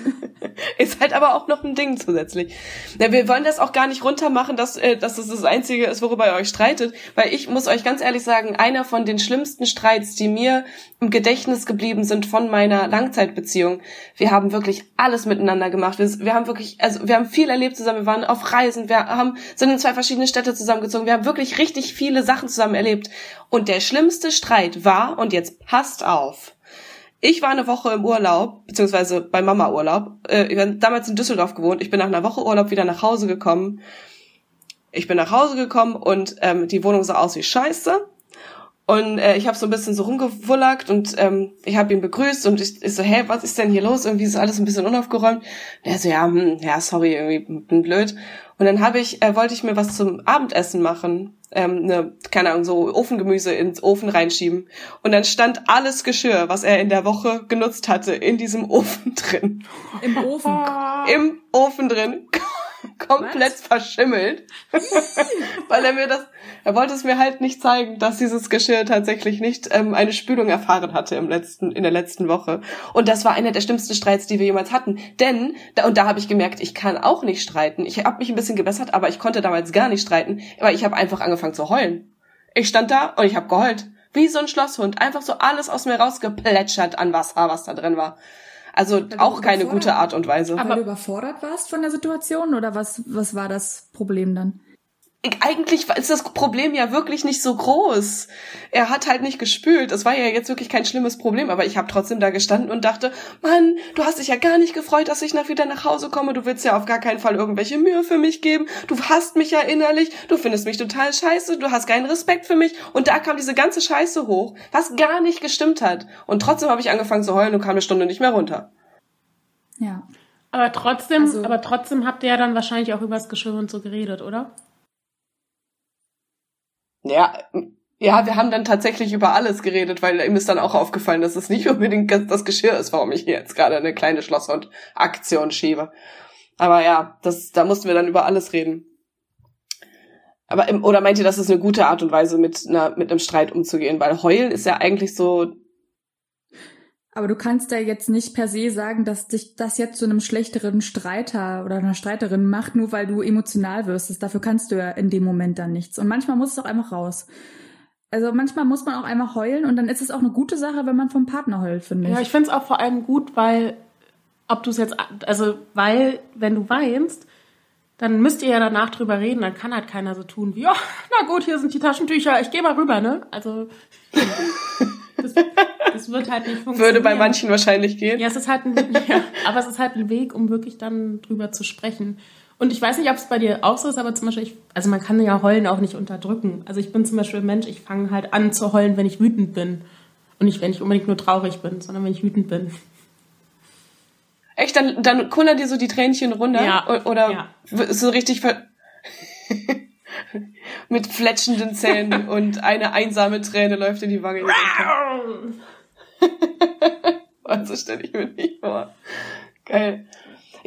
ist halt aber auch noch ein Ding zusätzlich. Ja, wir wollen das auch gar nicht runtermachen, dass, äh, dass das das Einzige ist, worüber ihr euch streitet, weil ich muss euch ganz ehrlich sagen, einer von den schlimmsten Streits, die mir im Gedächtnis geblieben sind von meiner Langzeitbeziehung, wir haben wirklich alles miteinander gemacht. Wir, wir haben wirklich, also wir haben viel erlebt zusammen, wir waren auf Reisen, wir haben, sind in zwei verschiedene Städte zusammengezogen, wir haben wirklich richtig viele Sachen zusammen erlebt. Und der schlimmste Streit war, und jetzt passt auf, ich war eine Woche im Urlaub, beziehungsweise bei Mama Urlaub. Äh, damals in Düsseldorf gewohnt. Ich bin nach einer Woche Urlaub wieder nach Hause gekommen. Ich bin nach Hause gekommen und ähm, die Wohnung sah aus wie Scheiße. Und äh, ich habe so ein bisschen so rumgewullackt und ähm, ich habe ihn begrüßt und ich, ich so, hä, was ist denn hier los? Irgendwie ist alles ein bisschen unaufgeräumt. Und er so, ja, hm, ja, sorry, irgendwie bin blöd. Und dann habe ich, äh, wollte ich mir was zum Abendessen machen ähm, ne, keine Ahnung, so Ofengemüse ins Ofen reinschieben. Und dann stand alles Geschirr, was er in der Woche genutzt hatte, in diesem Ofen drin. Im Ofen? Im Ofen drin. Komplett Was? verschimmelt. Weil er mir das, er wollte es mir halt nicht zeigen, dass dieses Geschirr tatsächlich nicht ähm, eine Spülung erfahren hatte im letzten, in der letzten Woche. Und das war einer der schlimmsten Streits, die wir jemals hatten. Denn, da, und da habe ich gemerkt, ich kann auch nicht streiten. Ich habe mich ein bisschen gebessert, aber ich konnte damals gar nicht streiten, weil ich habe einfach angefangen zu heulen. Ich stand da und ich habe geheult. Wie so ein Schlosshund. Einfach so alles aus mir rausgeplätschert an Wasser, was da drin war. Also auch keine gute Art und Weise. Aber Weil du überfordert warst von der Situation oder was, was war das Problem dann? Eigentlich ist das Problem ja wirklich nicht so groß. Er hat halt nicht gespült. Es war ja jetzt wirklich kein schlimmes Problem, aber ich habe trotzdem da gestanden und dachte, Mann, du hast dich ja gar nicht gefreut, dass ich nach wieder nach Hause komme. Du willst ja auf gar keinen Fall irgendwelche Mühe für mich geben. Du hasst mich ja innerlich. Du findest mich total scheiße. Du hast keinen Respekt für mich. Und da kam diese ganze Scheiße hoch, was gar nicht gestimmt hat. Und trotzdem habe ich angefangen zu heulen und kam eine Stunde nicht mehr runter. Ja. Aber trotzdem, also, aber trotzdem habt ihr ja dann wahrscheinlich auch über das Geschirr und so geredet, oder? Ja, ja, wir haben dann tatsächlich über alles geredet, weil ihm ist dann auch aufgefallen, dass es nicht unbedingt das Geschirr ist, warum ich hier jetzt gerade eine kleine Schlosshund-Aktion schiebe. Aber ja, das, da mussten wir dann über alles reden. Aber im, oder meint ihr, das ist eine gute Art und Weise, mit einer, mit einem Streit umzugehen? Weil heulen ist ja eigentlich so aber du kannst ja jetzt nicht per se sagen, dass dich das jetzt zu einem schlechteren Streiter oder einer Streiterin macht, nur weil du emotional wirst. Dafür kannst du ja in dem Moment dann nichts. Und manchmal muss es auch einfach raus. Also manchmal muss man auch einfach heulen und dann ist es auch eine gute Sache, wenn man vom Partner heult, finde ich. Ja, ich finde es auch vor allem gut, weil ob du es jetzt, also weil, wenn du weinst, dann müsst ihr ja danach drüber reden, dann kann halt keiner so tun wie, oh, na gut, hier sind die Taschentücher, ich gehe mal rüber, ne? Also das, Das wird halt nicht funktionieren. Würde bei manchen wahrscheinlich gehen. Ja, es ist halt ein, ja, aber es ist halt ein Weg, um wirklich dann drüber zu sprechen. Und ich weiß nicht, ob es bei dir auch so ist, aber zum Beispiel, ich, also man kann ja Heulen auch nicht unterdrücken. Also ich bin zum Beispiel ein Mensch, ich fange halt an zu heulen, wenn ich wütend bin. Und nicht, wenn ich unbedingt nur traurig bin, sondern wenn ich wütend bin. Echt? Dann, dann kullern dir so die Tränchen runter? Ja. Oder ja. so richtig ver mit fletschenden Zähnen und eine einsame Träne läuft in die Wange. also stelle ich mir nicht vor. Geil.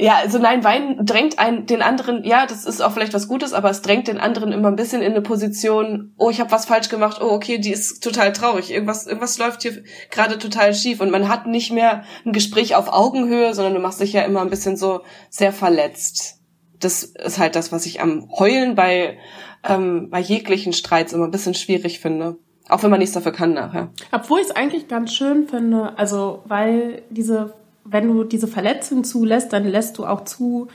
Ja, also nein, Wein drängt einen den anderen, ja, das ist auch vielleicht was Gutes, aber es drängt den anderen immer ein bisschen in eine Position, oh, ich habe was falsch gemacht, oh, okay, die ist total traurig, irgendwas irgendwas läuft hier gerade total schief und man hat nicht mehr ein Gespräch auf Augenhöhe, sondern du machst dich ja immer ein bisschen so sehr verletzt. Das ist halt das, was ich am Heulen bei ähm, bei jeglichen Streits immer ein bisschen schwierig finde. Auch wenn man nichts dafür kann nachher. Obwohl ich es eigentlich ganz schön finde, also weil diese wenn du diese Verletzung zulässt, dann lässt du auch zu,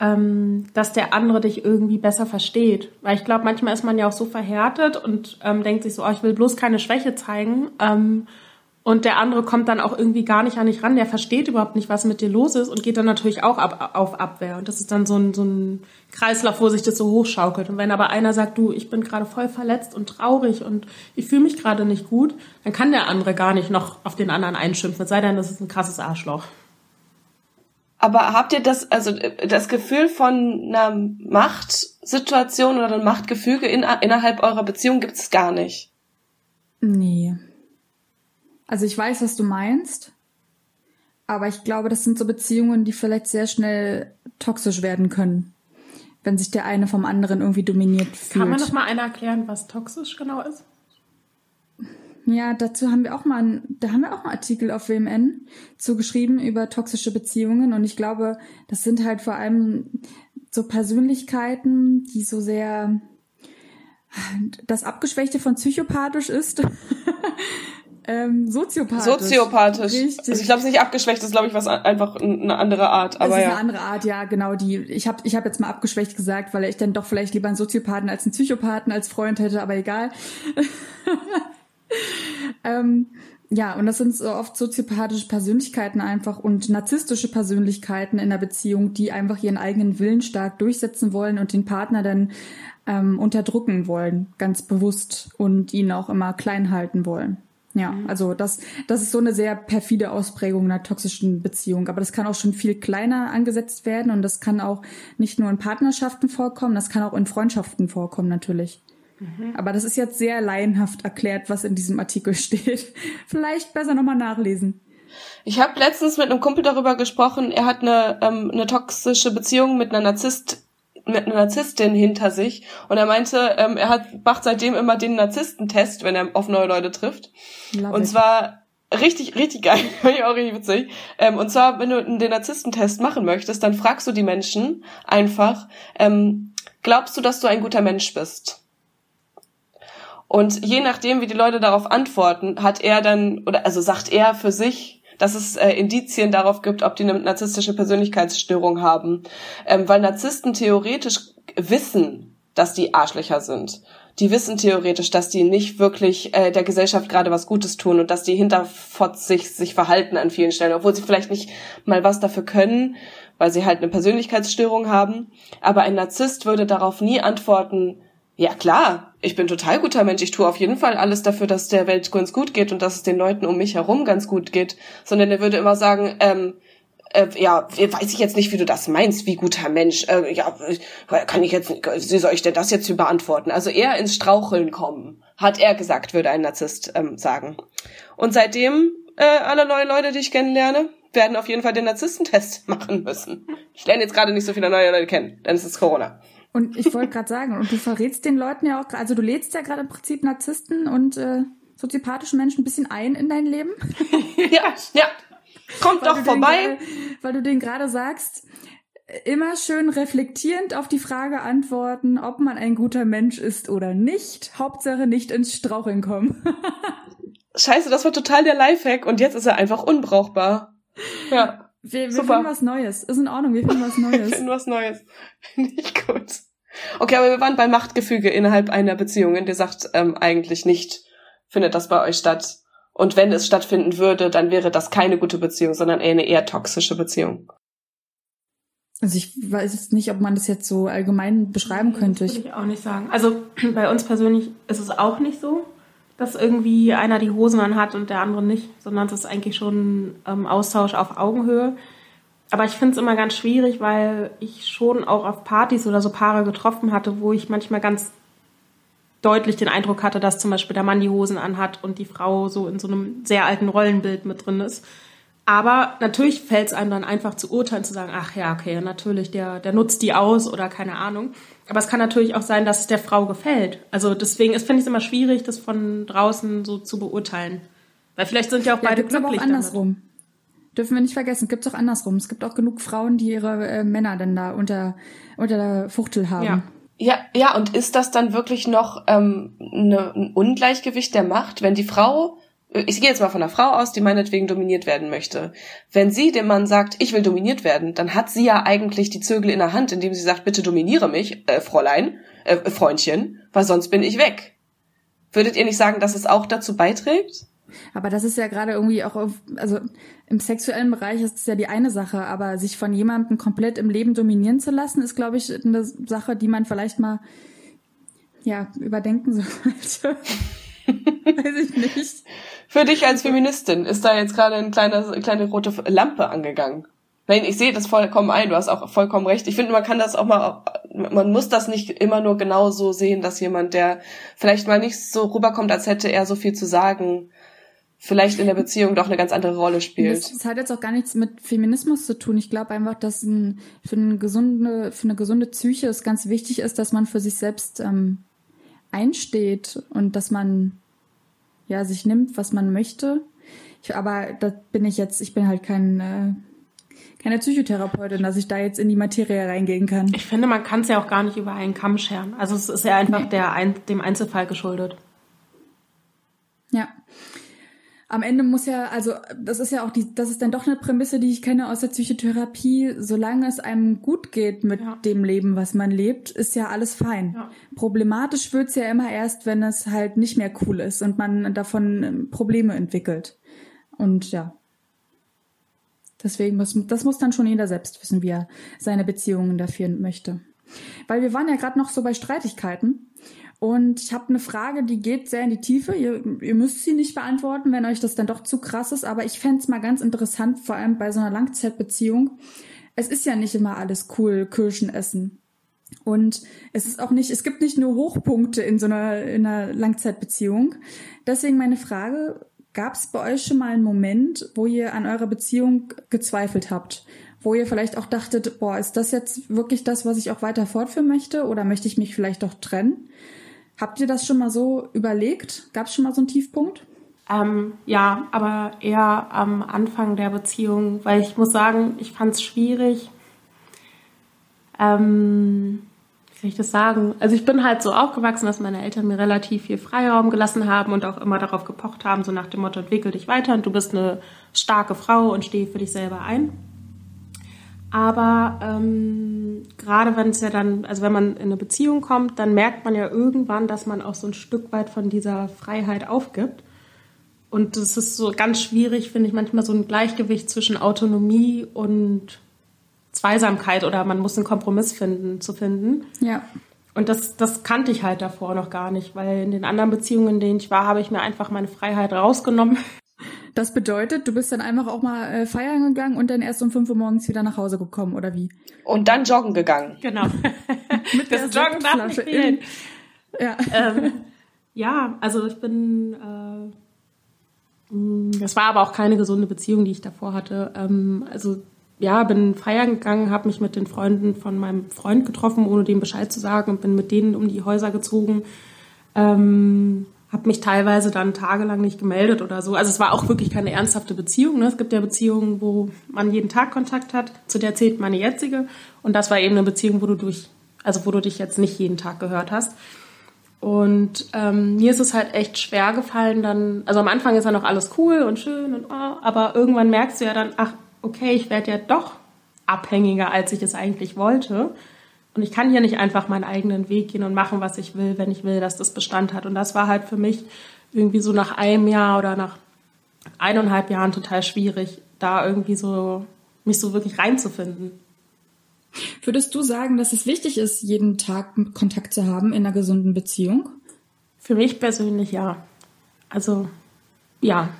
ähm, dass der andere dich irgendwie besser versteht. Weil ich glaube, manchmal ist man ja auch so verhärtet und ähm, denkt sich so, oh, ich will bloß keine Schwäche zeigen. Ähm, und der andere kommt dann auch irgendwie gar nicht an dich ran, der versteht überhaupt nicht, was mit dir los ist und geht dann natürlich auch ab, auf Abwehr. Und das ist dann so ein, so ein Kreislauf, wo sich das so hochschaukelt. Und wenn aber einer sagt, du, ich bin gerade voll verletzt und traurig und ich fühle mich gerade nicht gut, dann kann der andere gar nicht noch auf den anderen einschimpfen, sei denn, das ist ein krasses Arschloch. Aber habt ihr das, also das Gefühl von einer Machtsituation oder einem Machtgefüge in, innerhalb eurer Beziehung gibt es gar nicht? Nee. Also ich weiß, was du meinst, aber ich glaube, das sind so Beziehungen, die vielleicht sehr schnell toxisch werden können, wenn sich der eine vom anderen irgendwie dominiert fühlt. Kann man noch mal einer erklären, was toxisch genau ist? Ja, dazu haben wir auch mal, einen, da haben wir auch einen Artikel auf WMN zugeschrieben über toxische Beziehungen und ich glaube, das sind halt vor allem so Persönlichkeiten, die so sehr das Abgeschwächte von psychopathisch ist. Ähm, soziopathisch. Soziopathisch. Richtig. Also ich glaube, es ist nicht abgeschwächt, das ist glaube ich was einfach eine andere Art. Aber es ist ja. eine andere Art, ja, genau. Die ich habe ich hab jetzt mal abgeschwächt gesagt, weil ich dann doch vielleicht lieber einen Soziopathen als einen Psychopathen als Freund hätte, aber egal. ähm, ja, und das sind so oft soziopathische Persönlichkeiten einfach und narzisstische Persönlichkeiten in der Beziehung, die einfach ihren eigenen Willen stark durchsetzen wollen und den Partner dann ähm, unterdrücken wollen, ganz bewusst und ihn auch immer klein halten wollen. Ja, also das, das ist so eine sehr perfide Ausprägung einer toxischen Beziehung. Aber das kann auch schon viel kleiner angesetzt werden und das kann auch nicht nur in Partnerschaften vorkommen, das kann auch in Freundschaften vorkommen natürlich. Mhm. Aber das ist jetzt sehr laienhaft erklärt, was in diesem Artikel steht. Vielleicht besser nochmal nachlesen. Ich habe letztens mit einem Kumpel darüber gesprochen, er hat eine, ähm, eine toxische Beziehung mit einer Narzisst mit einer Narzisstin hinter sich und er meinte, ähm, er hat macht seitdem immer den Narzisstentest, wenn er auf neue Leute trifft. Love und it. zwar richtig, richtig geil, finde ich auch richtig witzig. Ähm, und zwar, wenn du den Narzisstentest machen möchtest, dann fragst du die Menschen einfach, ähm, glaubst du, dass du ein guter Mensch bist? Und je nachdem, wie die Leute darauf antworten, hat er dann, oder also sagt er für sich, dass es äh, Indizien darauf gibt, ob die eine narzisstische Persönlichkeitsstörung haben. Ähm, weil Narzissten theoretisch wissen, dass die Arschlöcher sind. Die wissen theoretisch, dass die nicht wirklich äh, der Gesellschaft gerade was Gutes tun und dass die hinterfotzig sich verhalten an vielen Stellen, obwohl sie vielleicht nicht mal was dafür können, weil sie halt eine Persönlichkeitsstörung haben. Aber ein Narzisst würde darauf nie antworten, ja klar, ich bin total guter Mensch. Ich tue auf jeden Fall alles dafür, dass der Welt ganz gut geht und dass es den Leuten um mich herum ganz gut geht. Sondern er würde immer sagen, ähm, äh, ja, weiß ich jetzt nicht, wie du das meinst, wie guter Mensch. Äh, ja, kann ich jetzt, wie soll ich denn das jetzt beantworten? Also eher ins Straucheln kommen, hat er gesagt, würde ein Narzisst ähm, sagen. Und seitdem äh, alle neuen Leute, die ich kennenlerne, werden auf jeden Fall den Narzisstentest machen müssen. Ich lerne jetzt gerade nicht so viele neue Leute kennen, denn es ist Corona. Und ich wollte gerade sagen, und du verrätst den Leuten ja auch, also du lädst ja gerade im Prinzip Narzissten und äh, soziopathische Menschen ein bisschen ein in dein Leben. ja, ja. Kommt doch vorbei. Grade, weil du denen gerade sagst, immer schön reflektierend auf die Frage antworten, ob man ein guter Mensch ist oder nicht. Hauptsache nicht ins Straucheln kommen. Scheiße, das war total der Lifehack und jetzt ist er einfach unbrauchbar. Ja. Wir, wir finden was Neues. Ist in Ordnung, wir finden was Neues. wir finden was Neues. Nicht gut. Okay, aber wir waren bei Machtgefüge innerhalb einer Beziehung. Und ihr sagt ähm, eigentlich nicht, findet das bei euch statt. Und wenn es stattfinden würde, dann wäre das keine gute Beziehung, sondern eher eine eher toxische Beziehung. Also ich weiß nicht, ob man das jetzt so allgemein beschreiben könnte. Das würde ich auch nicht sagen. Also bei uns persönlich ist es auch nicht so, dass irgendwie einer die Hosen anhat und der andere nicht, sondern es ist eigentlich schon ähm, Austausch auf Augenhöhe. Aber ich finde es immer ganz schwierig, weil ich schon auch auf Partys oder so Paare getroffen hatte, wo ich manchmal ganz deutlich den Eindruck hatte, dass zum Beispiel der Mann die Hosen anhat und die Frau so in so einem sehr alten Rollenbild mit drin ist. Aber natürlich fällt es einem dann einfach zu urteilen, zu sagen, ach ja, okay, natürlich, der, der nutzt die aus oder keine Ahnung. Aber es kann natürlich auch sein, dass es der Frau gefällt. Also deswegen finde ich es immer schwierig, das von draußen so zu beurteilen. Weil vielleicht sind ja auch beide ja, glücklich. Aber auch andersrum. Damit. Dürfen wir nicht vergessen, gibt es auch andersrum. Es gibt auch genug Frauen, die ihre äh, Männer dann da unter, unter der Fuchtel haben. Ja. Ja, ja, und ist das dann wirklich noch ähm, ne, ein Ungleichgewicht der Macht, wenn die Frau, ich gehe jetzt mal von einer Frau aus, die meinetwegen dominiert werden möchte, wenn sie dem Mann sagt, ich will dominiert werden, dann hat sie ja eigentlich die Zügel in der Hand, indem sie sagt, bitte dominiere mich, äh, Fräulein, äh, Freundchen, weil sonst bin ich weg. Würdet ihr nicht sagen, dass es auch dazu beiträgt? Aber das ist ja gerade irgendwie auch, auf, also im sexuellen Bereich ist es ja die eine Sache, aber sich von jemandem komplett im Leben dominieren zu lassen, ist, glaube ich, eine Sache, die man vielleicht mal ja überdenken sollte. Weiß ich nicht. Für dich als Feministin ist da jetzt gerade eine kleine, kleine rote Lampe angegangen. Nein, ich sehe das vollkommen ein, du hast auch vollkommen recht. Ich finde, man kann das auch mal, man muss das nicht immer nur genau so sehen, dass jemand, der vielleicht mal nicht so rüberkommt, als hätte er so viel zu sagen, vielleicht in der Beziehung doch eine ganz andere Rolle spielt. Das, das hat jetzt auch gar nichts mit Feminismus zu tun. Ich glaube einfach, dass ein, für, eine gesunde, für eine gesunde Psyche es ganz wichtig ist, dass man für sich selbst ähm, einsteht und dass man ja sich nimmt, was man möchte. Ich, aber da bin ich jetzt, ich bin halt kein äh, keine Psychotherapeutin, dass ich da jetzt in die Materie reingehen kann. Ich finde, man kann es ja auch gar nicht über einen Kamm scheren. Also es ist ja einfach nee. der ein, dem Einzelfall geschuldet. Ja am Ende muss ja, also das ist ja auch die, das ist dann doch eine Prämisse, die ich kenne aus der Psychotherapie. Solange es einem gut geht mit ja. dem Leben, was man lebt, ist ja alles fein. Ja. Problematisch wird's ja immer erst, wenn es halt nicht mehr cool ist und man davon ähm, Probleme entwickelt. Und ja. Deswegen muss, das muss dann schon jeder selbst wissen, wie er seine Beziehungen dafür möchte. Weil wir waren ja gerade noch so bei Streitigkeiten. Und ich habe eine Frage, die geht sehr in die Tiefe. Ihr, ihr müsst sie nicht beantworten, wenn euch das dann doch zu krass ist. Aber ich fände mal ganz interessant, vor allem bei so einer Langzeitbeziehung. Es ist ja nicht immer alles cool, Kirschen essen. Und es ist auch nicht, es gibt nicht nur Hochpunkte in so einer, in einer Langzeitbeziehung. Deswegen meine Frage, gab es bei euch schon mal einen Moment, wo ihr an eurer Beziehung gezweifelt habt? Wo ihr vielleicht auch dachtet, boah, ist das jetzt wirklich das, was ich auch weiter fortführen möchte? Oder möchte ich mich vielleicht doch trennen? Habt ihr das schon mal so überlegt? Gab es schon mal so einen Tiefpunkt? Ähm, ja, aber eher am Anfang der Beziehung, weil ich muss sagen, ich fand es schwierig. Ähm, wie soll ich das sagen? Also ich bin halt so aufgewachsen, dass meine Eltern mir relativ viel Freiraum gelassen haben und auch immer darauf gepocht haben, so nach dem Motto, entwickel dich weiter und du bist eine starke Frau und steh für dich selber ein. Aber ähm, gerade wenn es ja dann, also wenn man in eine Beziehung kommt, dann merkt man ja irgendwann, dass man auch so ein Stück weit von dieser Freiheit aufgibt. Und das ist so ganz schwierig, finde ich, manchmal so ein Gleichgewicht zwischen Autonomie und Zweisamkeit oder man muss einen Kompromiss finden, zu finden. Ja. Und das, das kannte ich halt davor noch gar nicht, weil in den anderen Beziehungen, in denen ich war, habe ich mir einfach meine Freiheit rausgenommen das bedeutet, du bist dann einfach auch mal äh, feiern gegangen und dann erst um 5 Uhr morgens wieder nach Hause gekommen, oder wie? Und dann joggen gegangen. Genau. Mit das der Joggen darf nicht fehlen. Ja. Ähm, ja, also ich bin. Äh, mm, das war aber auch keine gesunde Beziehung, die ich davor hatte. Ähm, also ja, bin feiern gegangen, habe mich mit den Freunden von meinem Freund getroffen, ohne dem Bescheid zu sagen und bin mit denen um die Häuser gezogen. Ähm, habe mich teilweise dann tagelang nicht gemeldet oder so. Also es war auch wirklich keine ernsthafte Beziehung. Ne? Es gibt ja Beziehungen, wo man jeden Tag Kontakt hat. Zu der zählt meine jetzige. Und das war eben eine Beziehung, wo du durch, also wo du dich jetzt nicht jeden Tag gehört hast. Und ähm, mir ist es halt echt schwer gefallen, dann, also am Anfang ist ja noch alles cool und schön und oh, aber irgendwann merkst du ja dann, ach, okay, ich werde ja doch abhängiger, als ich es eigentlich wollte. Und ich kann hier nicht einfach meinen eigenen Weg gehen und machen, was ich will, wenn ich will, dass das Bestand hat. Und das war halt für mich irgendwie so nach einem Jahr oder nach eineinhalb Jahren total schwierig, da irgendwie so mich so wirklich reinzufinden. Würdest du sagen, dass es wichtig ist, jeden Tag Kontakt zu haben in einer gesunden Beziehung? Für mich persönlich ja. Also ja.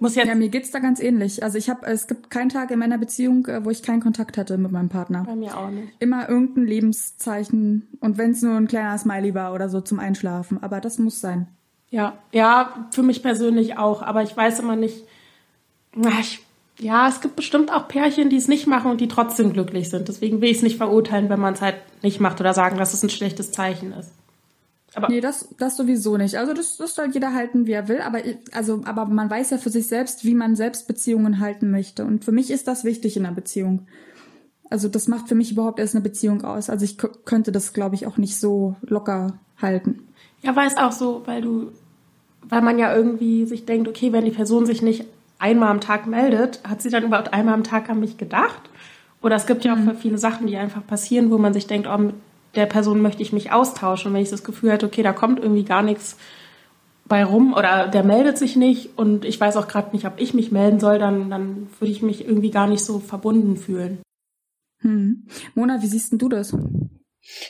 Muss jetzt ja, mir geht's da ganz ähnlich. Also ich habe, es gibt keinen Tag in meiner Beziehung, äh, wo ich keinen Kontakt hatte mit meinem Partner. Bei mir auch nicht. Immer irgendein Lebenszeichen und wenn es nur ein kleiner Smiley war oder so zum Einschlafen. Aber das muss sein. Ja, ja, für mich persönlich auch. Aber ich weiß immer nicht. Na, ich, ja, es gibt bestimmt auch Pärchen, die es nicht machen und die trotzdem glücklich sind. Deswegen will ich es nicht verurteilen, wenn man es halt nicht macht oder sagen, dass es ein schlechtes Zeichen ist. Aber nee, das, das sowieso nicht. Also das, das soll jeder halten, wie er will. Aber, also, aber man weiß ja für sich selbst, wie man selbst Beziehungen halten möchte. Und für mich ist das wichtig in einer Beziehung. Also das macht für mich überhaupt erst eine Beziehung aus. Also ich könnte das, glaube ich, auch nicht so locker halten. Ja, weil es auch so, weil du, weil man ja irgendwie sich denkt, okay, wenn die Person sich nicht einmal am Tag meldet, hat sie dann überhaupt einmal am Tag an mich gedacht? Oder es gibt ja auch mhm. viele Sachen, die einfach passieren, wo man sich denkt, oh, der Person möchte ich mich austauschen. Und wenn ich das Gefühl hatte, okay, da kommt irgendwie gar nichts bei rum oder der meldet sich nicht und ich weiß auch gerade nicht, ob ich mich melden soll, dann, dann würde ich mich irgendwie gar nicht so verbunden fühlen. Hm. Mona, wie siehst denn du das?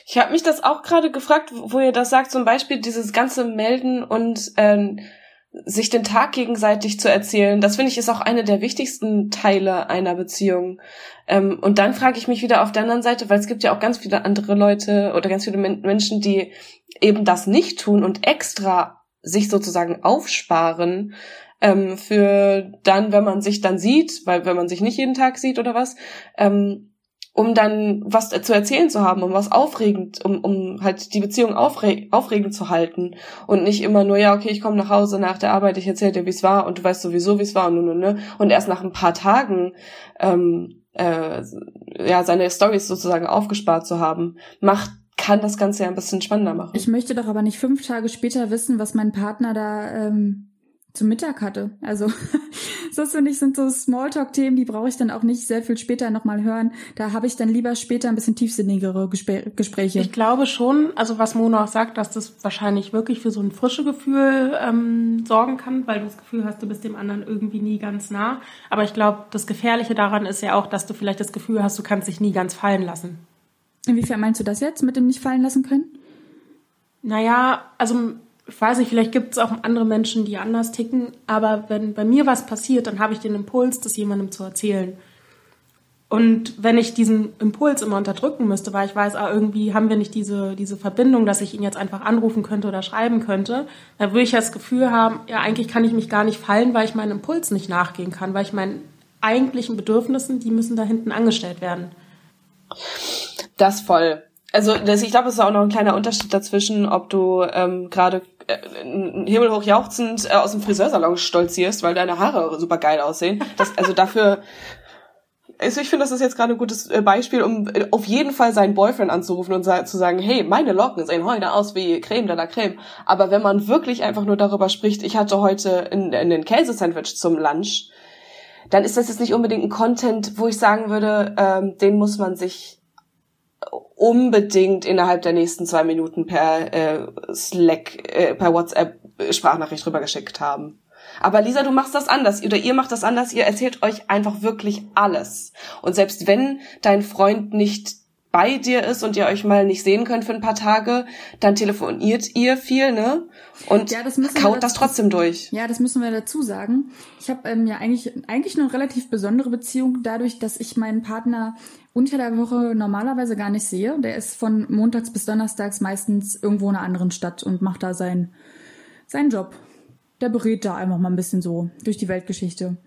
Ich habe mich das auch gerade gefragt, wo ihr das sagt, zum Beispiel dieses ganze Melden und ähm, sich den Tag gegenseitig zu erzählen, das finde ich ist auch eine der wichtigsten Teile einer Beziehung. Ähm, und dann frage ich mich wieder auf der anderen Seite, weil es gibt ja auch ganz viele andere Leute oder ganz viele Menschen, die eben das nicht tun und extra sich sozusagen aufsparen ähm, für dann, wenn man sich dann sieht, weil wenn man sich nicht jeden Tag sieht oder was, ähm, um dann was zu erzählen zu haben, um was aufregend, um, um halt die Beziehung aufre aufregend zu halten und nicht immer nur, ja, okay, ich komme nach Hause nach der Arbeit, ich erzähle dir, wie es war und du weißt sowieso, wie es war und, und, und, und erst nach ein paar Tagen ähm, äh, ja seine Stories sozusagen aufgespart zu haben, macht kann das Ganze ja ein bisschen spannender machen. Ich möchte doch aber nicht fünf Tage später wissen, was mein Partner da ähm, zum Mittag hatte. Also das finde ich sind so Smalltalk-Themen, die brauche ich dann auch nicht sehr viel später nochmal hören. Da habe ich dann lieber später ein bisschen tiefsinnigere Gespr Gespräche. Ich glaube schon, also was Mona auch sagt, dass das wahrscheinlich wirklich für so ein frische Gefühl ähm, sorgen kann, weil du das Gefühl hast, du bist dem anderen irgendwie nie ganz nah. Aber ich glaube, das Gefährliche daran ist ja auch, dass du vielleicht das Gefühl hast, du kannst dich nie ganz fallen lassen. Inwiefern meinst du das jetzt mit dem nicht fallen lassen können? Naja, also ich weiß nicht, vielleicht gibt es auch andere Menschen, die anders ticken, aber wenn bei mir was passiert, dann habe ich den Impuls, das jemandem zu erzählen. Und wenn ich diesen Impuls immer unterdrücken müsste, weil ich weiß, ah, irgendwie haben wir nicht diese, diese Verbindung, dass ich ihn jetzt einfach anrufen könnte oder schreiben könnte, dann würde ich das Gefühl haben, ja, eigentlich kann ich mich gar nicht fallen, weil ich meinen Impuls nicht nachgehen kann, weil ich meinen eigentlichen Bedürfnissen, die müssen da hinten angestellt werden. Das voll. Also das, ich glaube, es ist auch noch ein kleiner Unterschied dazwischen, ob du ähm, gerade äh, himmelhoch jauchzend äh, aus dem Friseursalon stolzierst, weil deine Haare super geil aussehen. Das, also dafür also ich finde, das ist jetzt gerade ein gutes äh, Beispiel, um äh, auf jeden Fall seinen Boyfriend anzurufen und zu sagen, hey, meine Locken sehen heute aus wie Creme de la Creme. Aber wenn man wirklich einfach nur darüber spricht, ich hatte heute einen Käsesandwich zum Lunch, dann ist das jetzt nicht unbedingt ein Content, wo ich sagen würde, ähm, den muss man sich unbedingt innerhalb der nächsten zwei Minuten per äh, Slack, äh, per WhatsApp Sprachnachricht rübergeschickt haben. Aber Lisa, du machst das anders oder ihr macht das anders. Ihr erzählt euch einfach wirklich alles. Und selbst wenn dein Freund nicht bei dir ist und ihr euch mal nicht sehen könnt für ein paar Tage, dann telefoniert ihr viel, ne? Und ja, das kaut das trotzdem durch. Ja, das müssen wir dazu sagen. Ich habe ähm, ja eigentlich eigentlich eine relativ besondere Beziehung dadurch, dass ich meinen Partner unter der Woche normalerweise gar nicht sehe. Der ist von montags bis donnerstags meistens irgendwo in einer anderen Stadt und macht da sein, seinen Job. Der berät da einfach mal ein bisschen so durch die Weltgeschichte.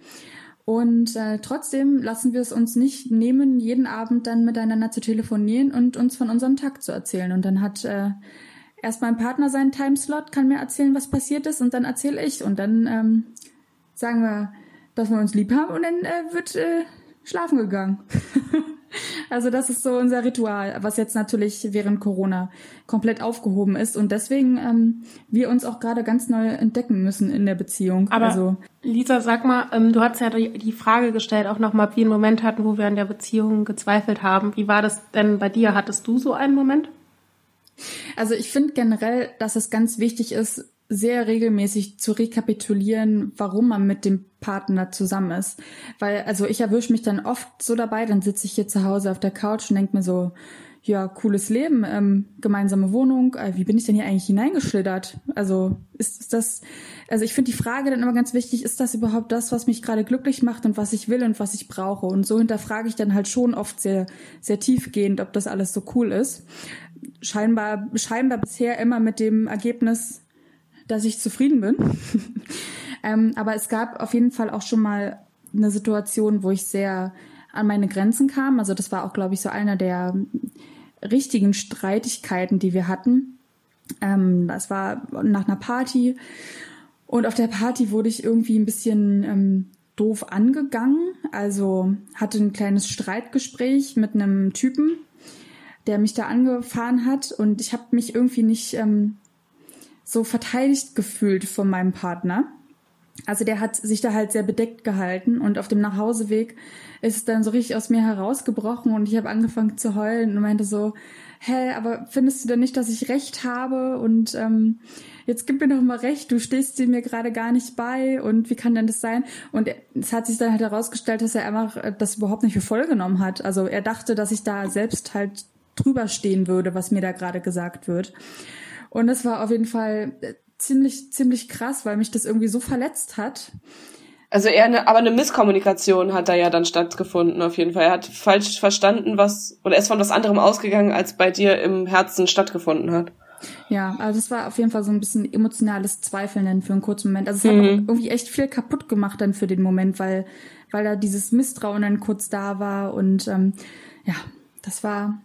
Und äh, trotzdem lassen wir es uns nicht nehmen, jeden Abend dann miteinander zu telefonieren und uns von unserem Tag zu erzählen. Und dann hat äh, erst mein Partner seinen Timeslot, kann mir erzählen, was passiert ist, und dann erzähle ich. Und dann ähm, sagen wir, dass wir uns lieb haben und dann äh, wird äh, schlafen gegangen. Also das ist so unser Ritual, was jetzt natürlich während Corona komplett aufgehoben ist und deswegen ähm, wir uns auch gerade ganz neu entdecken müssen in der Beziehung. Aber also, Lisa, sag mal, ähm, du hast ja die Frage gestellt, auch nochmal, ob wir einen Moment hatten, wo wir an der Beziehung gezweifelt haben. Wie war das denn bei dir? Hattest du so einen Moment? Also ich finde generell, dass es ganz wichtig ist, sehr regelmäßig zu rekapitulieren, warum man mit dem Partner zusammen ist. Weil, also ich erwische mich dann oft so dabei, dann sitze ich hier zu Hause auf der Couch und denke mir so, ja, cooles Leben, ähm, gemeinsame Wohnung, äh, wie bin ich denn hier eigentlich hineingeschlittert? Also ist, ist das, also ich finde die Frage dann immer ganz wichtig, ist das überhaupt das, was mich gerade glücklich macht und was ich will und was ich brauche? Und so hinterfrage ich dann halt schon oft sehr, sehr tiefgehend, ob das alles so cool ist. Scheinbar, scheinbar bisher immer mit dem Ergebnis, dass ich zufrieden bin. ähm, aber es gab auf jeden Fall auch schon mal eine Situation, wo ich sehr an meine Grenzen kam. Also das war auch, glaube ich, so einer der richtigen Streitigkeiten, die wir hatten. Ähm, das war nach einer Party und auf der Party wurde ich irgendwie ein bisschen ähm, doof angegangen. Also hatte ein kleines Streitgespräch mit einem Typen, der mich da angefahren hat und ich habe mich irgendwie nicht ähm, so verteidigt gefühlt von meinem Partner. Also der hat sich da halt sehr bedeckt gehalten und auf dem Nachhauseweg ist es dann so richtig aus mir herausgebrochen und ich habe angefangen zu heulen und meinte so, hä, aber findest du denn nicht, dass ich recht habe und ähm, jetzt gib mir doch mal recht, du stehst dir mir gerade gar nicht bei und wie kann denn das sein? Und es hat sich dann halt herausgestellt, dass er einfach äh, das überhaupt nicht für voll genommen hat. Also er dachte, dass ich da selbst halt drüber stehen würde, was mir da gerade gesagt wird. Und es war auf jeden Fall äh, ziemlich, ziemlich krass, weil mich das irgendwie so verletzt hat. Also eher eine, aber eine Misskommunikation hat da ja dann stattgefunden, auf jeden Fall. Er hat falsch verstanden, was, oder er ist von was anderem ausgegangen, als bei dir im Herzen stattgefunden hat. Ja, also das war auf jeden Fall so ein bisschen emotionales Zweifeln dann für einen kurzen Moment. Also es mhm. hat irgendwie echt viel kaputt gemacht dann für den Moment, weil, weil da dieses Misstrauen dann kurz da war und ähm, ja, das war,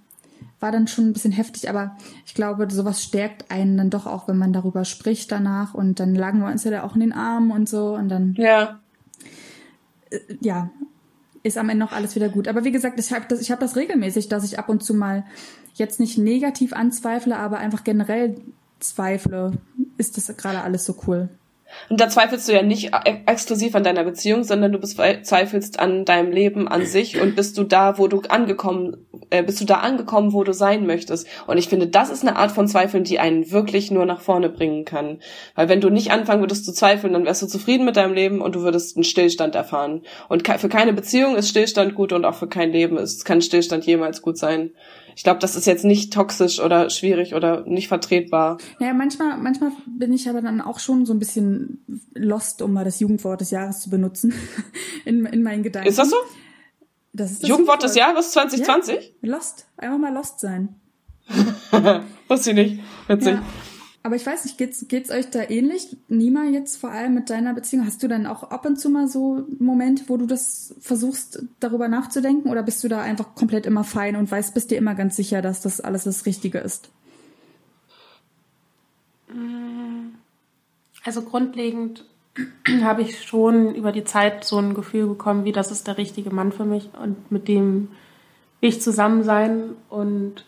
war dann schon ein bisschen heftig, aber ich glaube, sowas stärkt einen dann doch auch, wenn man darüber spricht danach und dann lagen wir uns ja da auch in den Armen und so und dann. Ja. Äh, ja, ist am Ende noch alles wieder gut. Aber wie gesagt, ich habe das, ich hab das regelmäßig, dass ich ab und zu mal jetzt nicht negativ anzweifle, aber einfach generell zweifle, ist das gerade alles so cool. Und da zweifelst du ja nicht e- exklusiv an deiner Beziehung, sondern du zweifelst an deinem Leben an sich und bist du da, wo du angekommen, äh, bist du da angekommen, wo du sein möchtest. Und ich finde, das ist eine Art von Zweifeln, die einen wirklich nur nach vorne bringen kann. Weil wenn du nicht anfangen würdest zu zweifeln, dann wärst du zufrieden mit deinem Leben und du würdest einen Stillstand erfahren. Und für keine Beziehung ist Stillstand gut und auch für kein Leben ist, kann Stillstand jemals gut sein ich glaube, das ist jetzt nicht toxisch oder schwierig oder nicht vertretbar. Ja, manchmal, manchmal bin ich aber dann auch schon so ein bisschen lost, um mal das Jugendwort des Jahres zu benutzen, in, in meinen Gedanken. Ist das so? Das ist das Jugendwort, Jugendwort des Jahres 2020? Ja, lost. Einfach mal lost sein. Wusste ich nicht. Witzig. Ja. Aber ich weiß nicht, geht's, geht's euch da ähnlich? Nima, jetzt vor allem mit deiner Beziehung, hast du dann auch ab und zu mal so Momente, wo du das versuchst, darüber nachzudenken? Oder bist du da einfach komplett immer fein und weißt, bist dir immer ganz sicher, dass das alles das Richtige ist? Also grundlegend habe ich schon über die Zeit so ein Gefühl bekommen, wie das ist der richtige Mann für mich und mit dem ich zusammen sein. Und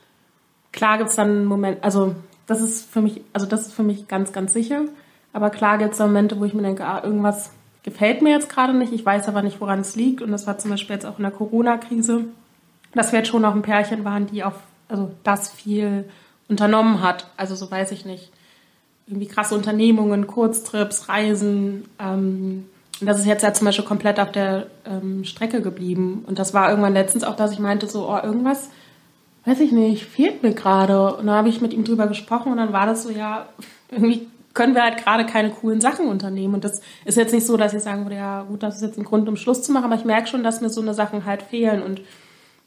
klar gibt es dann einen Moment, also das ist für mich, also das ist für mich ganz, ganz sicher. Aber klar gibt es Momente, wo ich mir denke, ah, irgendwas gefällt mir jetzt gerade nicht. Ich weiß aber nicht, woran es liegt. Und das war zum Beispiel jetzt auch in der Corona-Krise, dass wir jetzt schon noch ein Pärchen waren, die auf, also das viel unternommen hat. Also so weiß ich nicht. Irgendwie krasse Unternehmungen, Kurztrips, Reisen. Ähm, das ist jetzt ja zum Beispiel komplett auf der ähm, Strecke geblieben. Und das war irgendwann letztens auch, dass ich meinte, so, oh, irgendwas weiß ich nicht, fehlt mir gerade. Und dann habe ich mit ihm drüber gesprochen und dann war das so, ja, irgendwie können wir halt gerade keine coolen Sachen unternehmen. Und das ist jetzt nicht so, dass ich sagen würde, ja, gut, das ist jetzt ein Grund, um Schluss zu machen, aber ich merke schon, dass mir so eine Sachen halt fehlen und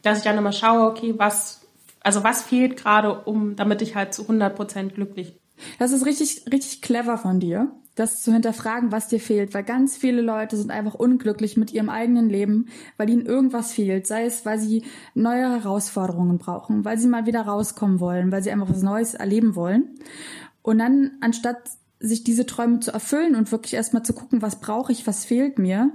dass ich dann immer schaue, okay, was, also was fehlt gerade, um, damit ich halt zu 100 Prozent glücklich bin. Das ist richtig, richtig clever von dir das zu hinterfragen, was dir fehlt, weil ganz viele Leute sind einfach unglücklich mit ihrem eigenen Leben, weil ihnen irgendwas fehlt, sei es, weil sie neue Herausforderungen brauchen, weil sie mal wieder rauskommen wollen, weil sie einfach was Neues erleben wollen. Und dann, anstatt sich diese Träume zu erfüllen und wirklich erstmal zu gucken, was brauche ich, was fehlt mir,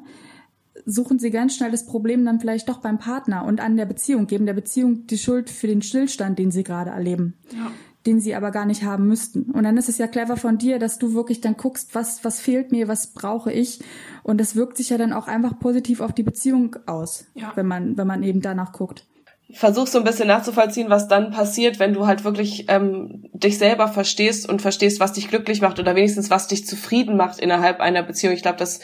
suchen sie ganz schnell das Problem dann vielleicht doch beim Partner und an der Beziehung, geben der Beziehung die Schuld für den Stillstand, den sie gerade erleben. Ja den sie aber gar nicht haben müssten. Und dann ist es ja clever von dir, dass du wirklich dann guckst, was, was fehlt mir, was brauche ich. Und das wirkt sich ja dann auch einfach positiv auf die Beziehung aus, ja. wenn man, wenn man eben danach guckt. versuch so ein bisschen nachzuvollziehen, was dann passiert, wenn du halt wirklich ähm, dich selber verstehst und verstehst, was dich glücklich macht oder wenigstens was dich zufrieden macht innerhalb einer Beziehung. Ich glaube, das